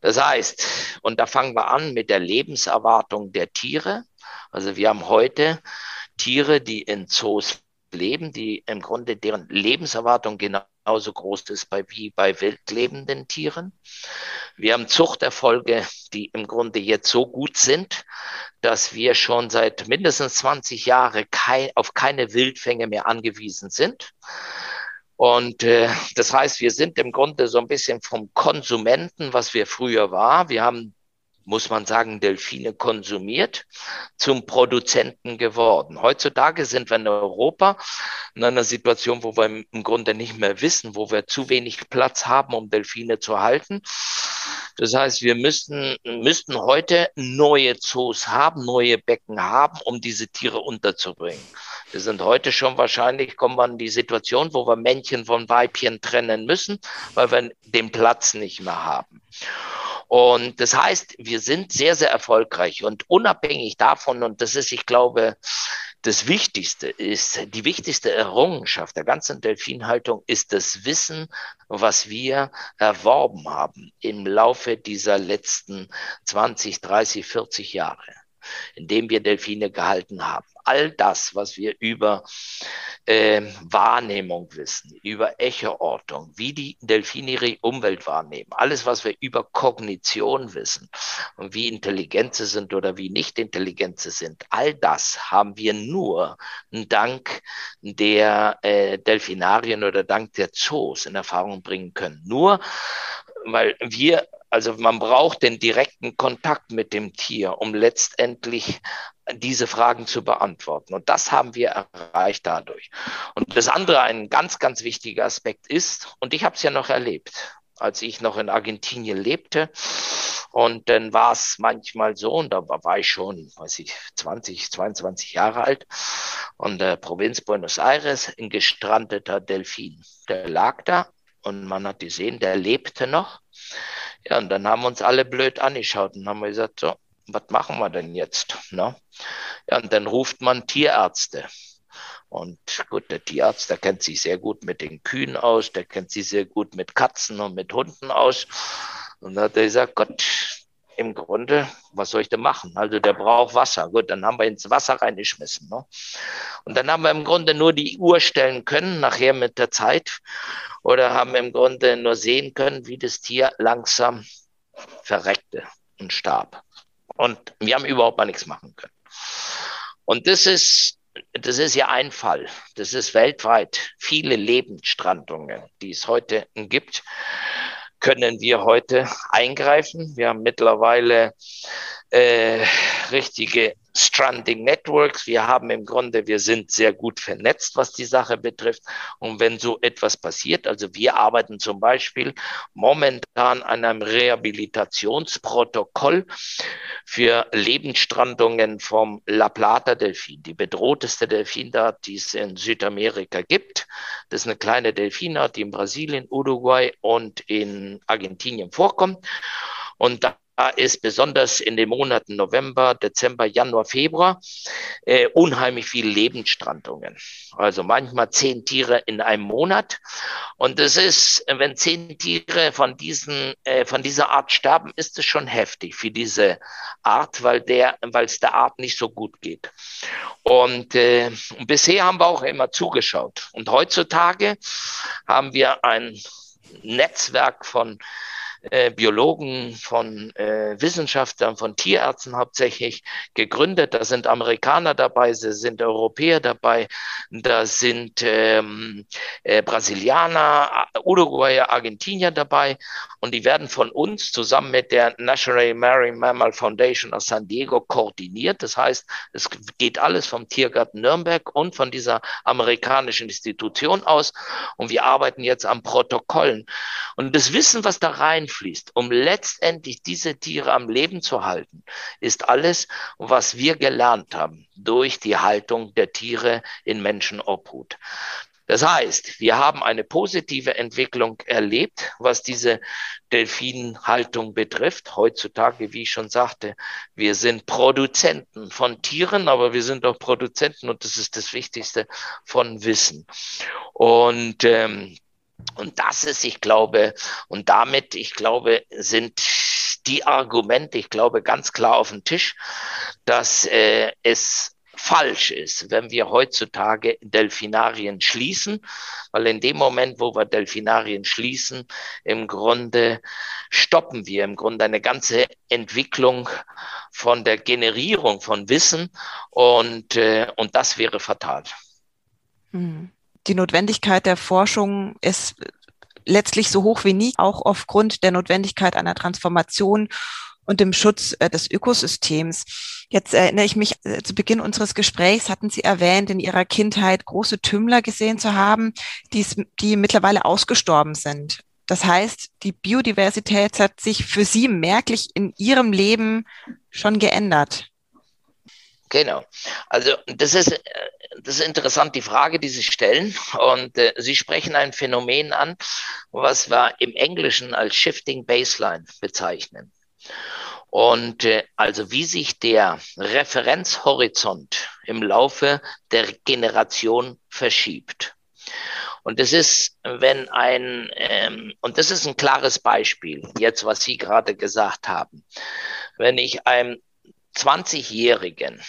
Das heißt, und da fangen wir an mit der Lebenserwartung der Tiere. Also wir haben heute Tiere, die in Zoos leben, die im Grunde deren Lebenserwartung genauso groß ist bei, wie bei wildlebenden Tieren. Wir haben Zuchterfolge, die im Grunde jetzt so gut sind, dass wir schon seit mindestens 20 Jahren kei auf keine Wildfänge mehr angewiesen sind. Und äh, das heißt, wir sind im Grunde so ein bisschen vom Konsumenten, was wir früher war. Wir haben muss man sagen, Delfine konsumiert, zum Produzenten geworden. Heutzutage sind wir in Europa in einer Situation, wo wir im Grunde nicht mehr wissen, wo wir zu wenig Platz haben, um Delfine zu halten. Das heißt, wir müssten, müssten heute neue Zoos haben, neue Becken haben, um diese Tiere unterzubringen. Wir sind heute schon wahrscheinlich, kommen wir in die Situation, wo wir Männchen von Weibchen trennen müssen, weil wir den Platz nicht mehr haben. Und das heißt, wir sind sehr, sehr erfolgreich. Und unabhängig davon, und das ist, ich glaube, das Wichtigste ist, die wichtigste Errungenschaft der ganzen Delfinhaltung ist das Wissen, was wir erworben haben im Laufe dieser letzten 20, 30, 40 Jahre, indem wir Delfine gehalten haben all das, was wir über äh, Wahrnehmung wissen, über Echoortung, wie die Delfine ihre Umwelt wahrnehmen, alles, was wir über Kognition wissen und wie intelligent sie sind oder wie nicht intelligent sie sind, all das haben wir nur dank der äh, Delfinarien oder dank der Zoos in Erfahrung bringen können. Nur weil wir also man braucht den direkten Kontakt mit dem Tier, um letztendlich diese Fragen zu beantworten. Und das haben wir erreicht dadurch. Und das andere, ein ganz, ganz wichtiger Aspekt ist, und ich habe es ja noch erlebt, als ich noch in Argentinien lebte. Und dann war es manchmal so, und da war ich schon, weiß ich, 20, 22 Jahre alt, und der Provinz Buenos Aires, ein gestrandeter Delfin. Der lag da und man hat gesehen, der lebte noch. Ja, und dann haben uns alle blöd angeschaut und haben gesagt, so, was machen wir denn jetzt? Ne? Ja, und dann ruft man Tierärzte. Und gut, der Tierarzt, der kennt sich sehr gut mit den Kühen aus, der kennt sich sehr gut mit Katzen und mit Hunden aus. Und dann hat er gesagt, Gott, im Grunde, was soll ich denn machen? Also der braucht Wasser. Gut, dann haben wir ins Wasser reingeschmissen. Ne? Und dann haben wir im Grunde nur die Uhr stellen können, nachher mit der Zeit, oder haben im Grunde nur sehen können, wie das Tier langsam verreckte und starb. Und wir haben überhaupt mal nichts machen können. Und das ist, das ist ja ein Fall. Das ist weltweit viele Lebensstrandungen, die es heute gibt können wir heute eingreifen. Wir haben mittlerweile äh, richtige Stranding Networks. Wir haben im Grunde, wir sind sehr gut vernetzt, was die Sache betrifft. Und wenn so etwas passiert, also wir arbeiten zum Beispiel momentan an einem Rehabilitationsprotokoll für Lebensstrandungen vom La Plata Delfin, die bedrohteste Delfinart, die es in Südamerika gibt. Das ist eine kleine Delfinart, die in Brasilien, Uruguay und in Argentinien vorkommt. Und da ist besonders in den Monaten November, Dezember, Januar, Februar äh, unheimlich viele Lebensstrandungen. Also manchmal zehn Tiere in einem Monat. Und das ist, wenn zehn Tiere von diesen, äh, von dieser Art sterben, ist es schon heftig für diese Art, weil der, weil es der Art nicht so gut geht. Und äh, bisher haben wir auch immer zugeschaut. Und heutzutage haben wir ein Netzwerk von äh, Biologen, von äh, Wissenschaftlern, von Tierärzten hauptsächlich gegründet. Da sind Amerikaner dabei, da sind Europäer dabei, da sind ähm, äh, Brasilianer, Uruguayer, Argentinier dabei und die werden von uns zusammen mit der National Marine Mammal Foundation aus San Diego koordiniert. Das heißt, es geht alles vom Tiergarten Nürnberg und von dieser amerikanischen Institution aus und wir arbeiten jetzt am Protokollen. Und das Wissen, was da rein einfließt, um letztendlich diese Tiere am Leben zu halten, ist alles, was wir gelernt haben durch die Haltung der Tiere in Menschenobhut. Das heißt, wir haben eine positive Entwicklung erlebt, was diese Delfinhaltung betrifft. Heutzutage, wie ich schon sagte, wir sind Produzenten von Tieren, aber wir sind auch Produzenten und das ist das Wichtigste von Wissen. Und ähm, und das ist, ich glaube, und damit, ich glaube, sind die Argumente, ich glaube, ganz klar auf dem Tisch, dass äh, es falsch ist, wenn wir heutzutage Delfinarien schließen, weil in dem Moment, wo wir Delfinarien schließen, im Grunde stoppen wir im Grunde eine ganze Entwicklung von der Generierung von Wissen und, äh, und das wäre fatal. Hm die Notwendigkeit der Forschung ist letztlich so hoch wie nie, auch aufgrund der Notwendigkeit einer Transformation und dem Schutz äh, des Ökosystems. Jetzt erinnere ich mich, äh, zu Beginn unseres Gesprächs hatten Sie erwähnt, in Ihrer Kindheit große Tümmler gesehen zu haben, die, die mittlerweile ausgestorben sind. Das heißt, die Biodiversität hat sich für Sie merklich in Ihrem Leben schon geändert. Genau. Also das ist, äh, das ist interessant, die Frage, die Sie stellen. Und äh, Sie sprechen ein Phänomen an, was wir im Englischen als Shifting Baseline bezeichnen. Und äh, also wie sich der Referenzhorizont im Laufe der Generation verschiebt. Und das ist, wenn ein, ähm, und das ist ein klares Beispiel, jetzt was Sie gerade gesagt haben. Wenn ich einem 20-Jährigen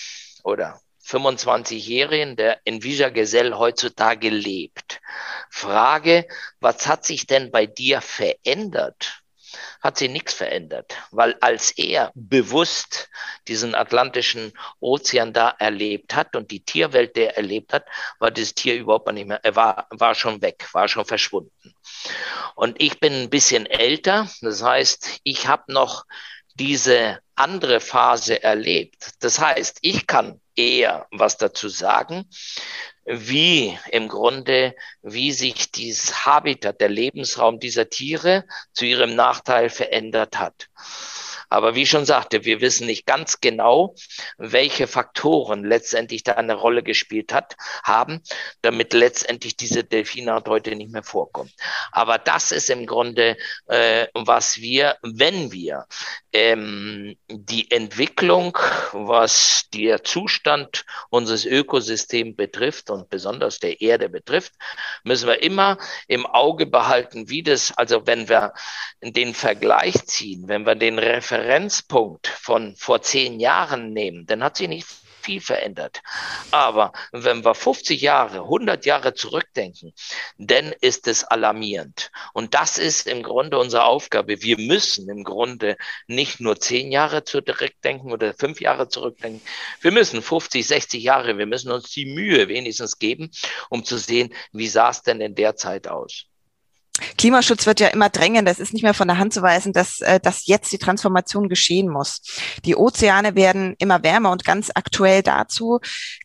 oder 25-Jährigen, der in Gesell heutzutage lebt, frage, was hat sich denn bei dir verändert? Hat sich nichts verändert, weil als er bewusst diesen Atlantischen Ozean da erlebt hat und die Tierwelt, der erlebt hat, war das Tier überhaupt nicht mehr, er war, war schon weg, war schon verschwunden. Und ich bin ein bisschen älter, das heißt, ich habe noch diese andere Phase erlebt. Das heißt, ich kann eher was dazu sagen, wie im Grunde, wie sich dieses Habitat, der Lebensraum dieser Tiere zu ihrem Nachteil verändert hat. Aber wie schon sagte, wir wissen nicht ganz genau, welche Faktoren letztendlich da eine Rolle gespielt hat, haben, damit letztendlich diese Delfinart heute nicht mehr vorkommt. Aber das ist im Grunde, äh, was wir, wenn wir ähm, die Entwicklung, was der Zustand unseres Ökosystems betrifft und besonders der Erde betrifft, müssen wir immer im Auge behalten, wie das, also wenn wir den Vergleich ziehen, wenn wir den Refer Referenzpunkt von vor zehn Jahren nehmen, dann hat sich nicht viel verändert. Aber wenn wir 50 Jahre, 100 Jahre zurückdenken, dann ist es alarmierend. Und das ist im Grunde unsere Aufgabe. Wir müssen im Grunde nicht nur zehn Jahre zurückdenken oder fünf Jahre zurückdenken. Wir müssen 50, 60 Jahre, wir müssen uns die Mühe wenigstens geben, um zu sehen, wie sah es denn in der Zeit aus. Klimaschutz wird ja immer drängender. Es ist nicht mehr von der Hand zu weisen, dass, äh, dass jetzt die Transformation geschehen muss. Die Ozeane werden immer wärmer und ganz aktuell dazu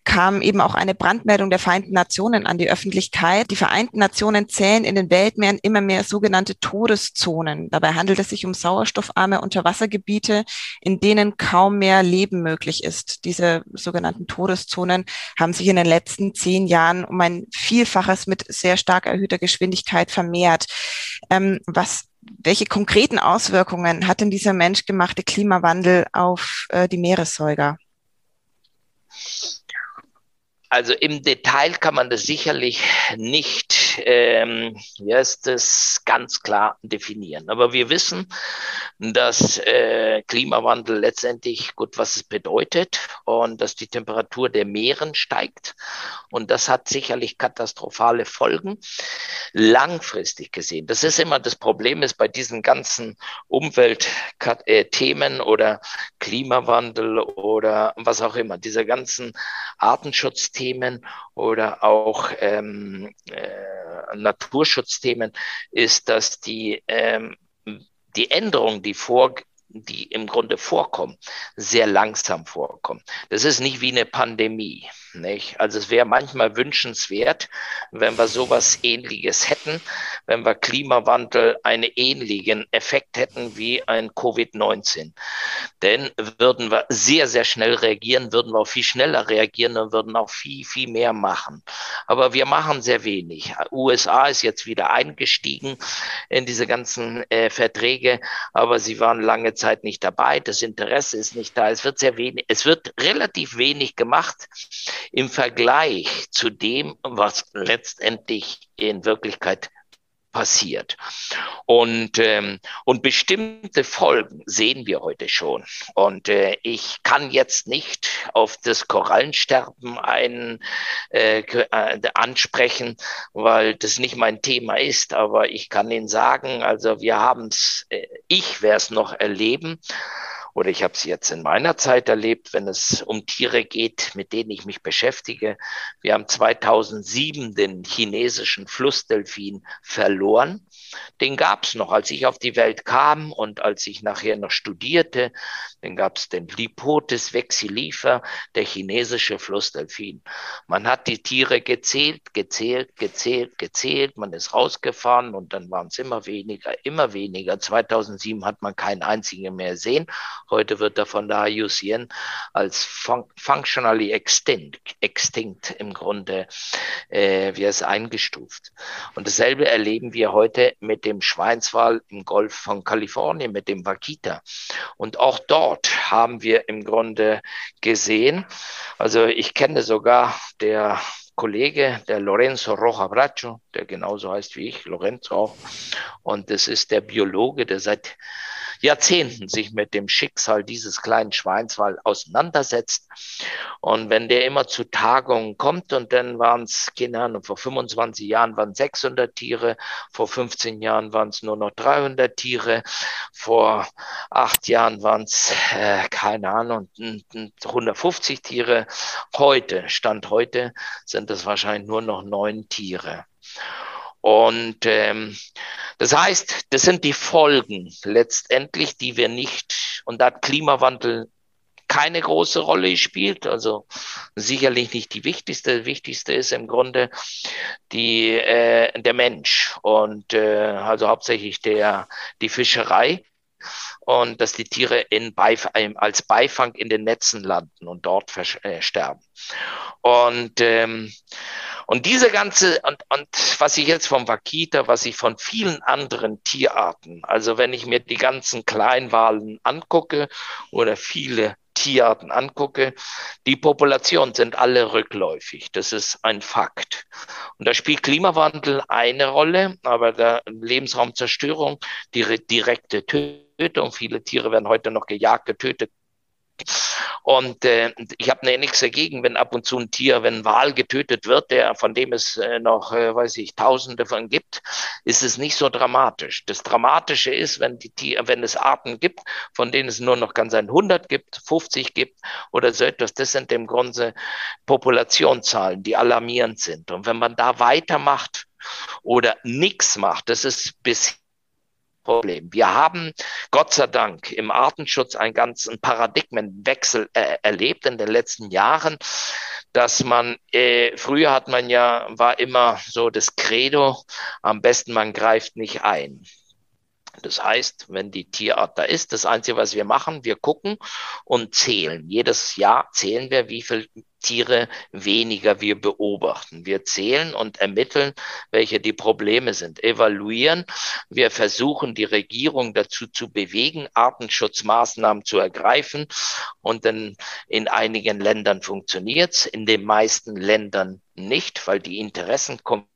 kam eben auch eine Brandmeldung der Vereinten Nationen an die Öffentlichkeit. Die Vereinten Nationen zählen in den Weltmeeren immer mehr sogenannte Todeszonen. Dabei handelt es sich um sauerstoffarme Unterwassergebiete, in denen kaum mehr Leben möglich ist. Diese sogenannten Todeszonen haben sich in den letzten zehn Jahren um ein Vielfaches mit sehr stark erhöhter Geschwindigkeit vermehrt. Hat. Ähm, was, welche konkreten Auswirkungen hat denn dieser menschgemachte Klimawandel auf äh, die Meeressäuger? Also im Detail kann man das sicherlich nicht, ähm, wie heißt das, ganz klar definieren. Aber wir wissen, dass äh, Klimawandel letztendlich gut, was es bedeutet und dass die Temperatur der Meeren steigt. Und das hat sicherlich katastrophale Folgen. Langfristig gesehen, das ist immer das Problem ist bei diesen ganzen Umweltthemen oder Klimawandel oder was auch immer, diese ganzen Artenschutzthemen, Themen oder auch ähm, äh, Naturschutzthemen ist, dass die, ähm, die Änderungen, die vor, die im Grunde vorkommen, sehr langsam vorkommen. Das ist nicht wie eine Pandemie. Nicht? Also es wäre manchmal wünschenswert, wenn wir sowas ähnliches hätten, wenn wir Klimawandel einen ähnlichen Effekt hätten wie ein Covid-19. Denn würden wir sehr, sehr schnell reagieren, würden wir auch viel schneller reagieren und würden auch viel, viel mehr machen. Aber wir machen sehr wenig. USA ist jetzt wieder eingestiegen in diese ganzen äh, Verträge, aber sie waren lange Zeit nicht dabei. Das Interesse ist nicht da. Es wird sehr wenig, es wird relativ wenig gemacht im Vergleich zu dem, was letztendlich in Wirklichkeit passiert. Und, ähm, und bestimmte Folgen sehen wir heute schon. Und äh, ich kann jetzt nicht auf das Korallensterben ein, äh, äh, ansprechen, weil das nicht mein Thema ist. Aber ich kann Ihnen sagen, also wir haben es, äh, ich werde es noch erleben oder ich habe es jetzt in meiner Zeit erlebt, wenn es um Tiere geht, mit denen ich mich beschäftige. Wir haben 2007 den chinesischen Flussdelfin verloren. Den gab es noch, als ich auf die Welt kam und als ich nachher noch studierte. Dann gab es den Lipotes vexillifer, der chinesische Flussdelfin. Man hat die Tiere gezählt, gezählt, gezählt, gezählt. Man ist rausgefahren und dann waren es immer weniger, immer weniger. 2007 hat man keinen einzigen mehr sehen. Heute wird er von der IUCN als fun functionally extinct, extinct im Grunde, äh, wie es eingestuft. Und dasselbe erleben wir heute mit dem Schweinswal im Golf von Kalifornien, mit dem Vaquita. Und auch dort haben wir im Grunde gesehen, also ich kenne sogar der Kollege, der Lorenzo Roja Braccio, der genauso heißt wie ich, Lorenzo auch. Und das ist der Biologe, der seit Jahrzehnten sich mit dem Schicksal dieses kleinen Schweinswal auseinandersetzt. Und wenn der immer zu Tagungen kommt und dann waren es, keine Ahnung, vor 25 Jahren waren 600 Tiere, vor 15 Jahren waren es nur noch 300 Tiere, vor acht Jahren waren es, äh, keine Ahnung, 150 Tiere. Heute, Stand heute, sind es wahrscheinlich nur noch neun Tiere. Und ähm, das heißt, das sind die Folgen letztendlich, die wir nicht, und da hat Klimawandel keine große Rolle gespielt, also sicherlich nicht die wichtigste. Wichtigste ist im Grunde die, äh, der Mensch und äh, also hauptsächlich der, die Fischerei und dass die Tiere in Beif als Beifang in den Netzen landen und dort äh, sterben. Und ähm, und diese ganze, und, und was ich jetzt vom Wakita, was ich von vielen anderen Tierarten, also wenn ich mir die ganzen Kleinwalen angucke oder viele Tierarten angucke, die Populationen sind alle rückläufig. Das ist ein Fakt. Und da spielt Klimawandel eine Rolle, aber der Lebensraumzerstörung, die direkte Tötung, viele Tiere werden heute noch gejagt, getötet, und äh, ich habe ne, nichts dagegen, wenn ab und zu ein Tier, wenn ein Wal getötet wird, der von dem es äh, noch, äh, weiß ich, Tausende von gibt, ist es nicht so dramatisch. Das Dramatische ist, wenn die Tier, wenn es Arten gibt, von denen es nur noch ganz ein 100 gibt, 50 gibt oder so etwas. Das sind im Grunde Populationszahlen, die alarmierend sind. Und wenn man da weitermacht oder nichts macht, das ist bisher Problem. Wir haben Gott sei Dank im Artenschutz einen ganzen Paradigmenwechsel äh, erlebt in den letzten Jahren, dass man, äh, früher hat man ja, war immer so das Credo, am besten man greift nicht ein. Das heißt, wenn die Tierart da ist, das Einzige, was wir machen, wir gucken und zählen. Jedes Jahr zählen wir, wie viele Tiere weniger wir beobachten. Wir zählen und ermitteln, welche die Probleme sind, evaluieren. Wir versuchen, die Regierung dazu zu bewegen, Artenschutzmaßnahmen zu ergreifen. Und dann in einigen Ländern funktioniert es, in den meisten Ländern nicht, weil die Interessen Konflikte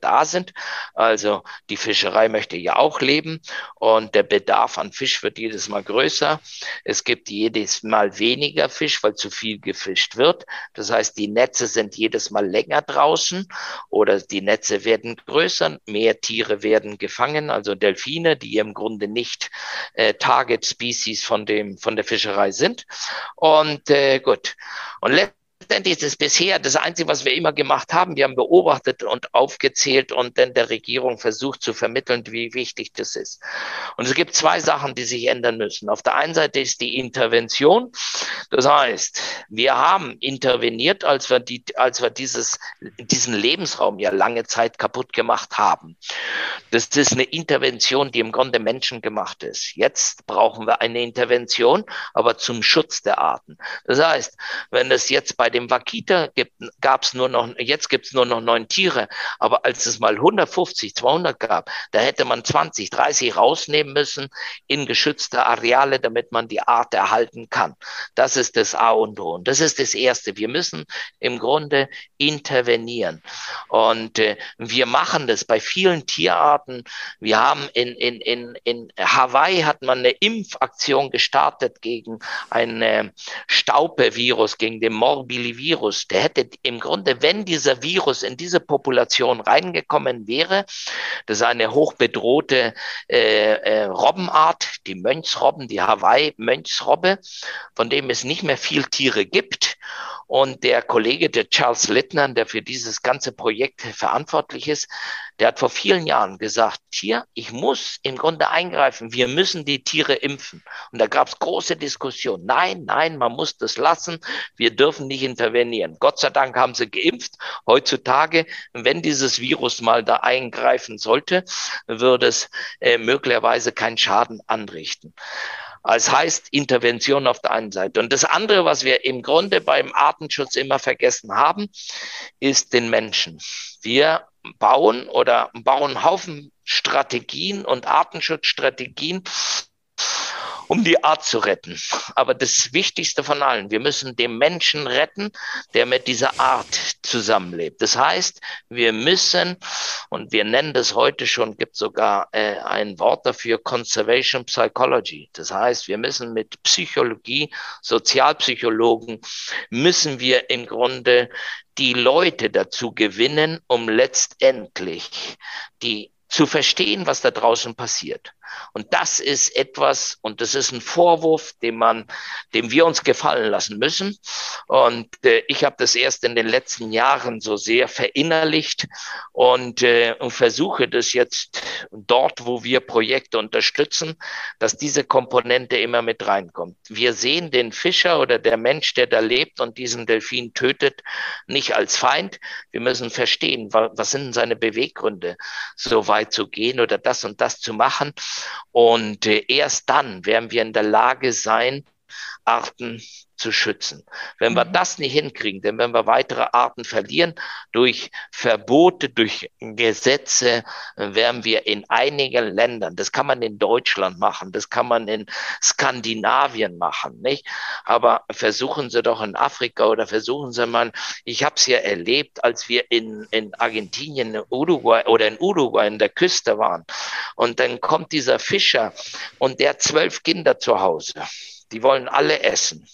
da sind. Also die Fischerei möchte ja auch leben und der Bedarf an Fisch wird jedes Mal größer. Es gibt jedes Mal weniger Fisch, weil zu viel gefischt wird. Das heißt, die Netze sind jedes Mal länger draußen oder die Netze werden größer, mehr Tiere werden gefangen, also Delfine, die im Grunde nicht äh, Target Species von dem von der Fischerei sind. Und äh, gut. Und letztendlich ist es bisher das Einzige, was wir immer gemacht haben. Wir haben beobachtet und aufgezählt und dann der Regierung versucht zu vermitteln, wie wichtig das ist. Und es gibt zwei Sachen, die sich ändern müssen. Auf der einen Seite ist die Intervention. Das heißt, wir haben interveniert, als wir, die, als wir dieses, diesen Lebensraum ja lange Zeit kaputt gemacht haben. Das ist eine Intervention, die im Grunde menschengemacht ist. Jetzt brauchen wir eine Intervention, aber zum Schutz der Arten. Das heißt, wenn es jetzt bei den dem Wakita gab es nur noch, jetzt gibt es nur noch neun Tiere, aber als es mal 150, 200 gab, da hätte man 20, 30 rausnehmen müssen in geschützte Areale, damit man die Art erhalten kann. Das ist das A und O. Und das ist das Erste. Wir müssen im Grunde intervenieren. Und äh, wir machen das bei vielen Tierarten. Wir haben in, in, in, in Hawaii hat man eine Impfaktion gestartet gegen ein äh, Staupevirus, gegen den Morbillivirus Virus, der hätte im Grunde, wenn dieser Virus in diese Population reingekommen wäre, das ist eine hochbedrohte äh, äh, Robbenart, die Mönchsrobben, die Hawaii-Mönchsrobbe, von dem es nicht mehr viel Tiere gibt. Und der Kollege, der Charles Littner, der für dieses ganze Projekt verantwortlich ist, der hat vor vielen Jahren gesagt, hier, ich muss im Grunde eingreifen, wir müssen die Tiere impfen. Und da gab es große Diskussionen. Nein, nein, man muss das lassen, wir dürfen nicht intervenieren. Gott sei Dank haben sie geimpft. Heutzutage, wenn dieses Virus mal da eingreifen sollte, würde es äh, möglicherweise keinen Schaden anrichten. Es heißt Intervention auf der einen Seite. Und das andere, was wir im Grunde beim Artenschutz immer vergessen haben, ist den Menschen. Wir bauen oder bauen Haufen Strategien und Artenschutzstrategien um die Art zu retten. Aber das Wichtigste von allen, wir müssen den Menschen retten, der mit dieser Art zusammenlebt. Das heißt, wir müssen, und wir nennen das heute schon, gibt sogar äh, ein Wort dafür, Conservation Psychology. Das heißt, wir müssen mit Psychologie, Sozialpsychologen, müssen wir im Grunde die Leute dazu gewinnen, um letztendlich die zu verstehen, was da draußen passiert. Und das ist etwas, und das ist ein Vorwurf, den man, dem wir uns gefallen lassen müssen. Und äh, ich habe das erst in den letzten Jahren so sehr verinnerlicht und, äh, und versuche das jetzt dort, wo wir Projekte unterstützen, dass diese Komponente immer mit reinkommt. Wir sehen den Fischer oder der Mensch, der da lebt und diesen Delfin tötet, nicht als Feind. Wir müssen verstehen, was sind seine Beweggründe, so weit zu gehen oder das und das zu machen. Und äh, erst dann werden wir in der Lage sein, Arten zu schützen. Wenn wir mhm. das nicht hinkriegen, denn wenn wir weitere Arten verlieren durch Verbote, durch Gesetze, werden wir in einigen Ländern, das kann man in Deutschland machen, das kann man in Skandinavien machen, nicht? Aber versuchen Sie doch in Afrika oder versuchen Sie mal, ich habe es ja erlebt, als wir in, in Argentinien, in Uruguay oder in Uruguay in der Küste waren. Und dann kommt dieser Fischer und der hat zwölf Kinder zu Hause. Die wollen alle essen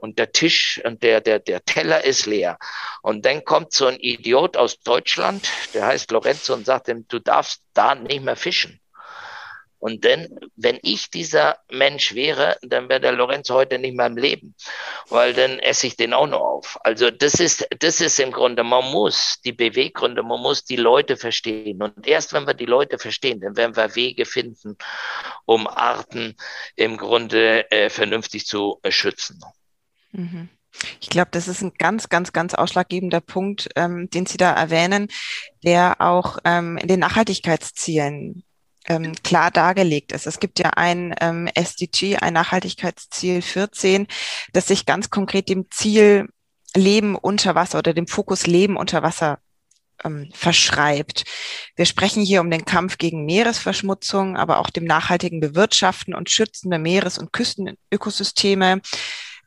und der Tisch und der, der, der Teller ist leer. Und dann kommt so ein Idiot aus Deutschland, der heißt Lorenzo und sagt ihm, du darfst da nicht mehr fischen. Und dann, wenn ich dieser Mensch wäre, dann wäre der Lorenzo heute nicht mehr im Leben, weil dann esse ich den auch noch auf. Also das ist, das ist im Grunde, man muss die Beweggründe, man muss die Leute verstehen. Und erst wenn wir die Leute verstehen, dann werden wir Wege finden, um Arten im Grunde äh, vernünftig zu äh, schützen. Mhm. Ich glaube, das ist ein ganz, ganz, ganz ausschlaggebender Punkt, ähm, den Sie da erwähnen, der auch ähm, in den Nachhaltigkeitszielen ähm, klar dargelegt ist. Es gibt ja ein ähm, SDG, ein Nachhaltigkeitsziel 14, das sich ganz konkret dem Ziel Leben unter Wasser oder dem Fokus Leben unter Wasser ähm, verschreibt. Wir sprechen hier um den Kampf gegen Meeresverschmutzung, aber auch dem nachhaltigen Bewirtschaften und Schützen der Meeres- und Küstenökosysteme,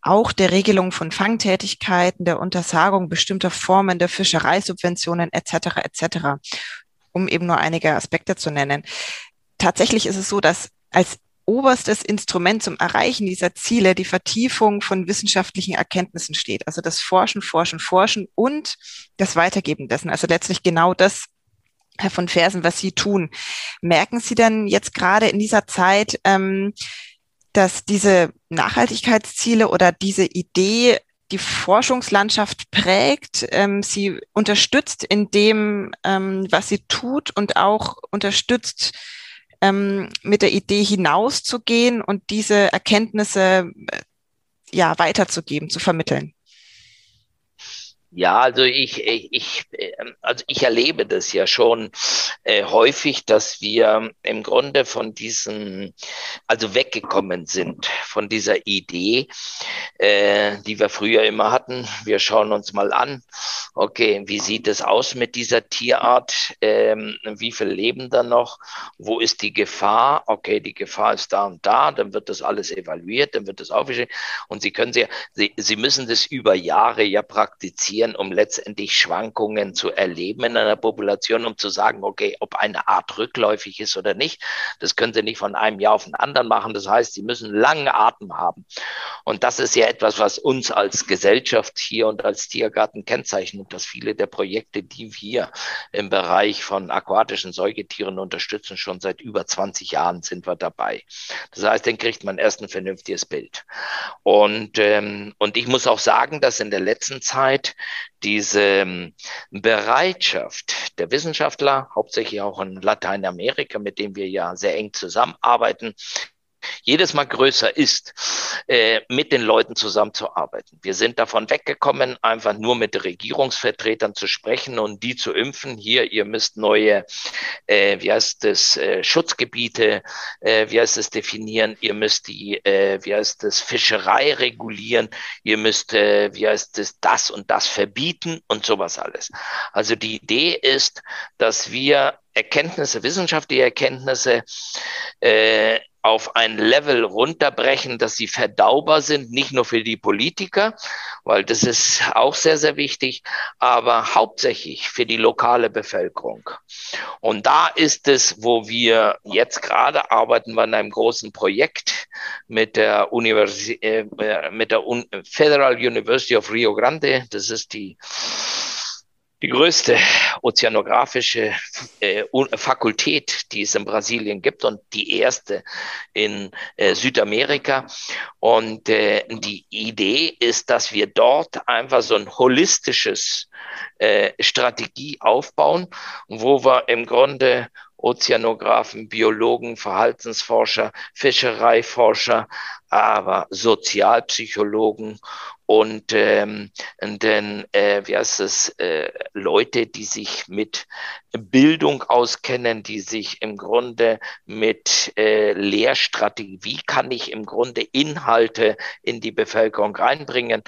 auch der Regelung von Fangtätigkeiten, der Untersagung bestimmter Formen der Fischereisubventionen etc. etc., um eben nur einige Aspekte zu nennen. Tatsächlich ist es so, dass als oberstes Instrument zum Erreichen dieser Ziele die Vertiefung von wissenschaftlichen Erkenntnissen steht. Also das Forschen, Forschen, Forschen und das Weitergeben dessen. Also letztlich genau das, Herr von Fersen, was Sie tun. Merken Sie denn jetzt gerade in dieser Zeit, ähm, dass diese Nachhaltigkeitsziele oder diese Idee die Forschungslandschaft prägt, ähm, sie unterstützt in dem, ähm, was sie tut und auch unterstützt ähm, mit der Idee hinauszugehen und diese Erkenntnisse äh, ja weiterzugeben, zu vermitteln. Ja, also ich, ich, ähm, also ich erlebe das ja schon äh, häufig, dass wir im Grunde von diesem, also weggekommen sind von dieser Idee, äh, die wir früher immer hatten. Wir schauen uns mal an, okay, wie sieht es aus mit dieser Tierart? Ähm, wie viel leben da noch? Wo ist die Gefahr? Okay, die Gefahr ist da und da. Dann wird das alles evaluiert, dann wird das aufgeschrieben. Und Sie können sie, Sie, Sie müssen das über Jahre ja praktizieren passieren, um letztendlich Schwankungen zu erleben in einer Population, um zu sagen, okay, ob eine Art rückläufig ist oder nicht. Das können Sie nicht von einem Jahr auf den anderen machen. Das heißt, Sie müssen langen Atem haben. Und das ist ja etwas, was uns als Gesellschaft hier und als Tiergarten kennzeichnet, dass viele der Projekte, die wir im Bereich von aquatischen Säugetieren unterstützen, schon seit über 20 Jahren sind wir dabei. Das heißt, dann kriegt man erst ein vernünftiges Bild. Und, ähm, und ich muss auch sagen, dass in der letzten Zeit diese ähm, Bereitschaft der Wissenschaftler, hauptsächlich auch in Lateinamerika, mit dem wir ja sehr eng zusammenarbeiten, jedes Mal größer ist, äh, mit den Leuten zusammenzuarbeiten. Wir sind davon weggekommen, einfach nur mit Regierungsvertretern zu sprechen und die zu impfen. Hier, ihr müsst neue, äh, wie heißt es, äh, Schutzgebiete, äh, wie heißt es, definieren. Ihr müsst die, äh, wie heißt es, Fischerei regulieren. Ihr müsst, äh, wie heißt es, das und das verbieten und sowas alles. Also die Idee ist, dass wir Erkenntnisse, wissenschaftliche Erkenntnisse äh, auf ein Level runterbrechen, dass sie verdaubar sind, nicht nur für die Politiker, weil das ist auch sehr, sehr wichtig, aber hauptsächlich für die lokale Bevölkerung. Und da ist es, wo wir jetzt gerade arbeiten wir an einem großen Projekt mit der, Universi äh, mit der Un Federal University of Rio Grande. Das ist die die größte ozeanografische äh, Fakultät, die es in Brasilien gibt und die erste in äh, Südamerika. Und äh, die Idee ist, dass wir dort einfach so ein holistisches äh, Strategie aufbauen, wo wir im Grunde Ozeanographen, Biologen, Verhaltensforscher, Fischereiforscher, aber Sozialpsychologen und ähm, denn äh, wie heißt es äh, Leute, die sich mit Bildung auskennen, die sich im Grunde mit äh, Lehrstrategie, wie kann ich im Grunde Inhalte in die Bevölkerung reinbringen.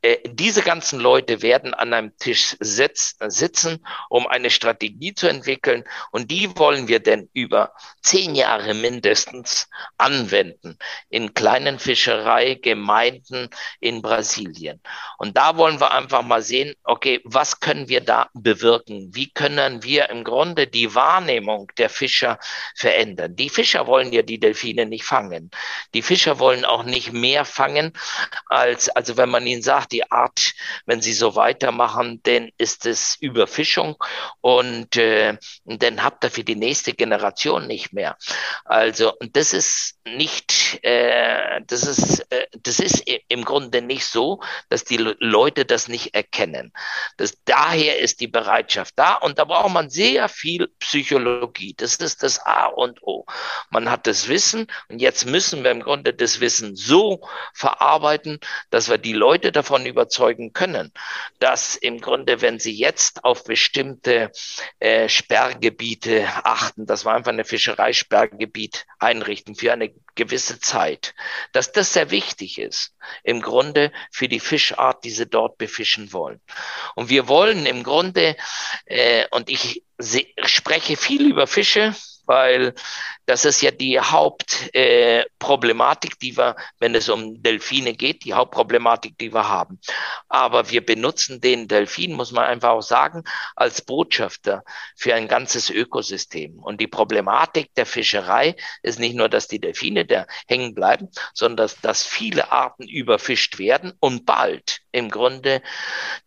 Äh, diese ganzen Leute werden an einem Tisch sitz, sitzen, um eine Strategie zu entwickeln und die wollen wir denn über zehn Jahre mindestens anwenden in kleinen Fischereigemeinden in Brasilien. Und da wollen wir einfach mal sehen, okay, was können wir da bewirken? Wie können wir wir im Grunde die Wahrnehmung der Fischer verändern. Die Fischer wollen ja die Delfine nicht fangen. Die Fischer wollen auch nicht mehr fangen, als, also wenn man ihnen sagt, die Art, wenn sie so weitermachen, dann ist es Überfischung und äh, dann habt ihr für die nächste Generation nicht mehr. Also, und das ist nicht, äh, das ist, äh, das ist im Grunde nicht so, dass die Leute das nicht erkennen. Das, daher ist die Bereitschaft da und da braucht man sehr viel Psychologie. Das ist das A und O. Man hat das Wissen und jetzt müssen wir im Grunde das Wissen so verarbeiten, dass wir die Leute davon überzeugen können, dass im Grunde, wenn sie jetzt auf bestimmte äh, Sperrgebiete achten, dass wir einfach eine Fischereisperrgebiet einrichten für eine gewisse Zeit, dass das sehr wichtig ist, im Grunde für die Fischart, die sie dort befischen wollen. Und wir wollen im Grunde, äh, und ich spreche viel über Fische, weil das ist ja die Hauptproblematik, äh, die wir, wenn es um Delfine geht, die Hauptproblematik, die wir haben. Aber wir benutzen den Delfin, muss man einfach auch sagen, als Botschafter für ein ganzes Ökosystem. Und die Problematik der Fischerei ist nicht nur, dass die Delfine da hängen bleiben, sondern dass, dass viele Arten überfischt werden und bald im Grunde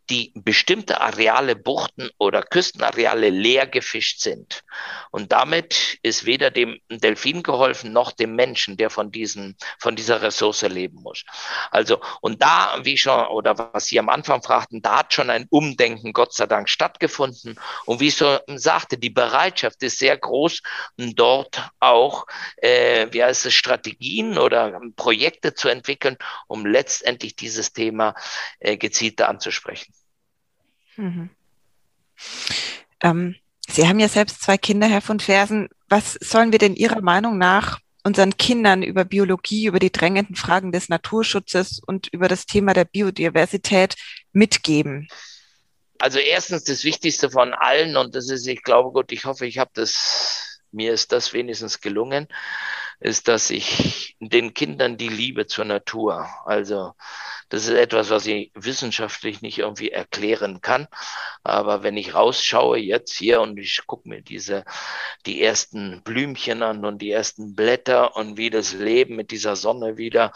die bestimmte Areale, Buchten oder Küstenareale leer gefischt sind. Und damit ist weder dem Delfin geholfen noch dem Menschen, der von diesen, von dieser Ressource leben muss. Also, und da, wie schon, oder was Sie am Anfang fragten, da hat schon ein Umdenken Gott sei Dank stattgefunden. Und wie ich so sagte, die Bereitschaft ist sehr groß, dort auch, äh, wie heißt es, Strategien oder Projekte zu entwickeln, um letztendlich dieses Thema äh, gezielter anzusprechen. Mhm. Ähm, Sie haben ja selbst zwei Kinder, Herr von Fersen. Was sollen wir denn Ihrer Meinung nach unseren Kindern über Biologie, über die drängenden Fragen des Naturschutzes und über das Thema der Biodiversität mitgeben? Also erstens das Wichtigste von allen, und das ist, ich glaube, gut, ich hoffe, ich habe das, mir ist das wenigstens gelungen, ist, dass ich den Kindern die Liebe zur Natur, also das ist etwas, was ich wissenschaftlich nicht irgendwie erklären kann. Aber wenn ich rausschaue jetzt hier und ich gucke mir diese, die ersten Blümchen an und die ersten Blätter und wie das Leben mit dieser Sonne wieder,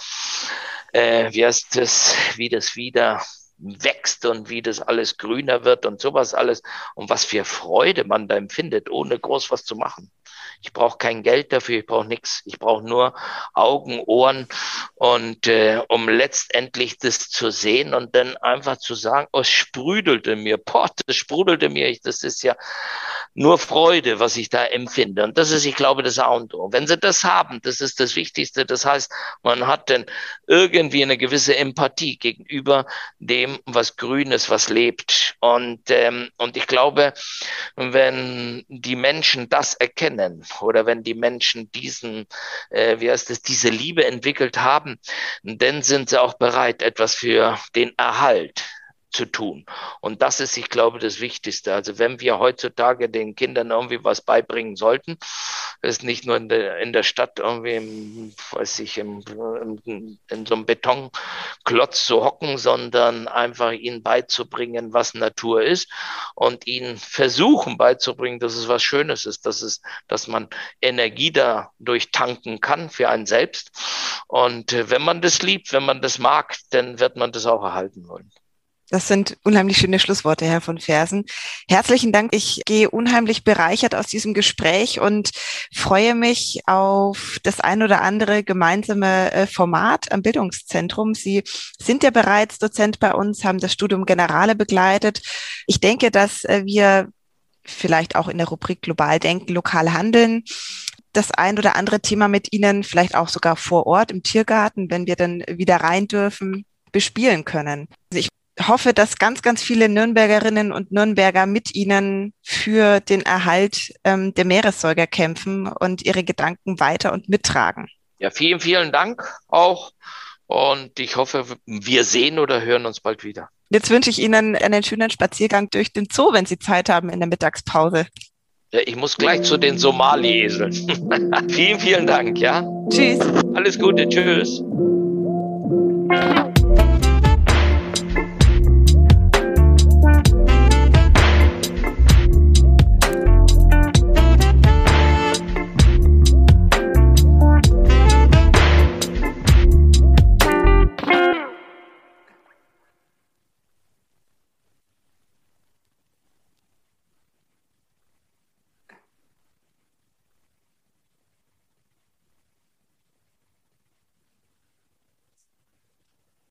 äh, wie heißt das, wie das wieder wächst und wie das alles grüner wird und sowas alles und was für Freude man da empfindet, ohne groß was zu machen. Ich brauche kein Geld dafür, ich brauche nichts. Ich brauche nur Augen, Ohren und äh, um letztendlich das zu sehen und dann einfach zu sagen, oh, es sprudelte mir, boah, das sprudelte mir, ich, das ist ja nur Freude, was ich da empfinde. Und das ist, ich glaube, das A und O. Wenn Sie das haben, das ist das Wichtigste. Das heißt, man hat dann irgendwie eine gewisse Empathie gegenüber dem, was grün ist, was lebt. Und, ähm, und ich glaube, wenn die Menschen das erkennen oder wenn die Menschen diesen, äh, wie heißt es, diese Liebe entwickelt haben, dann sind sie auch bereit, etwas für den Erhalt zu tun. Und das ist, ich glaube, das Wichtigste. Also wenn wir heutzutage den Kindern irgendwie was beibringen sollten, ist nicht nur in der, in der Stadt irgendwie, im, weiß ich, im, in, in so einem Betonklotz zu hocken, sondern einfach ihnen beizubringen, was Natur ist und ihnen versuchen beizubringen, dass es was Schönes ist, dass es, dass man Energie dadurch tanken kann für einen selbst. Und äh, wenn man das liebt, wenn man das mag, dann wird man das auch erhalten wollen. Das sind unheimlich schöne Schlussworte, Herr von Fersen. Herzlichen Dank. Ich gehe unheimlich bereichert aus diesem Gespräch und freue mich auf das ein oder andere gemeinsame äh, Format am Bildungszentrum. Sie sind ja bereits Dozent bei uns, haben das Studium Generale begleitet. Ich denke, dass äh, wir vielleicht auch in der Rubrik Global denken, lokal handeln das ein oder andere Thema mit Ihnen, vielleicht auch sogar vor Ort im Tiergarten, wenn wir dann wieder rein dürfen, bespielen können. Also ich hoffe, dass ganz, ganz viele Nürnbergerinnen und Nürnberger mit Ihnen für den Erhalt ähm, der Meeressäuger kämpfen und ihre Gedanken weiter und mittragen. Ja, vielen, vielen Dank auch. Und ich hoffe, wir sehen oder hören uns bald wieder. Jetzt wünsche ich Ihnen einen schönen Spaziergang durch den Zoo, wenn Sie Zeit haben in der Mittagspause. Ja, ich muss gleich zu den Somali-Eseln. vielen, vielen Dank, ja. Tschüss. Alles Gute, tschüss.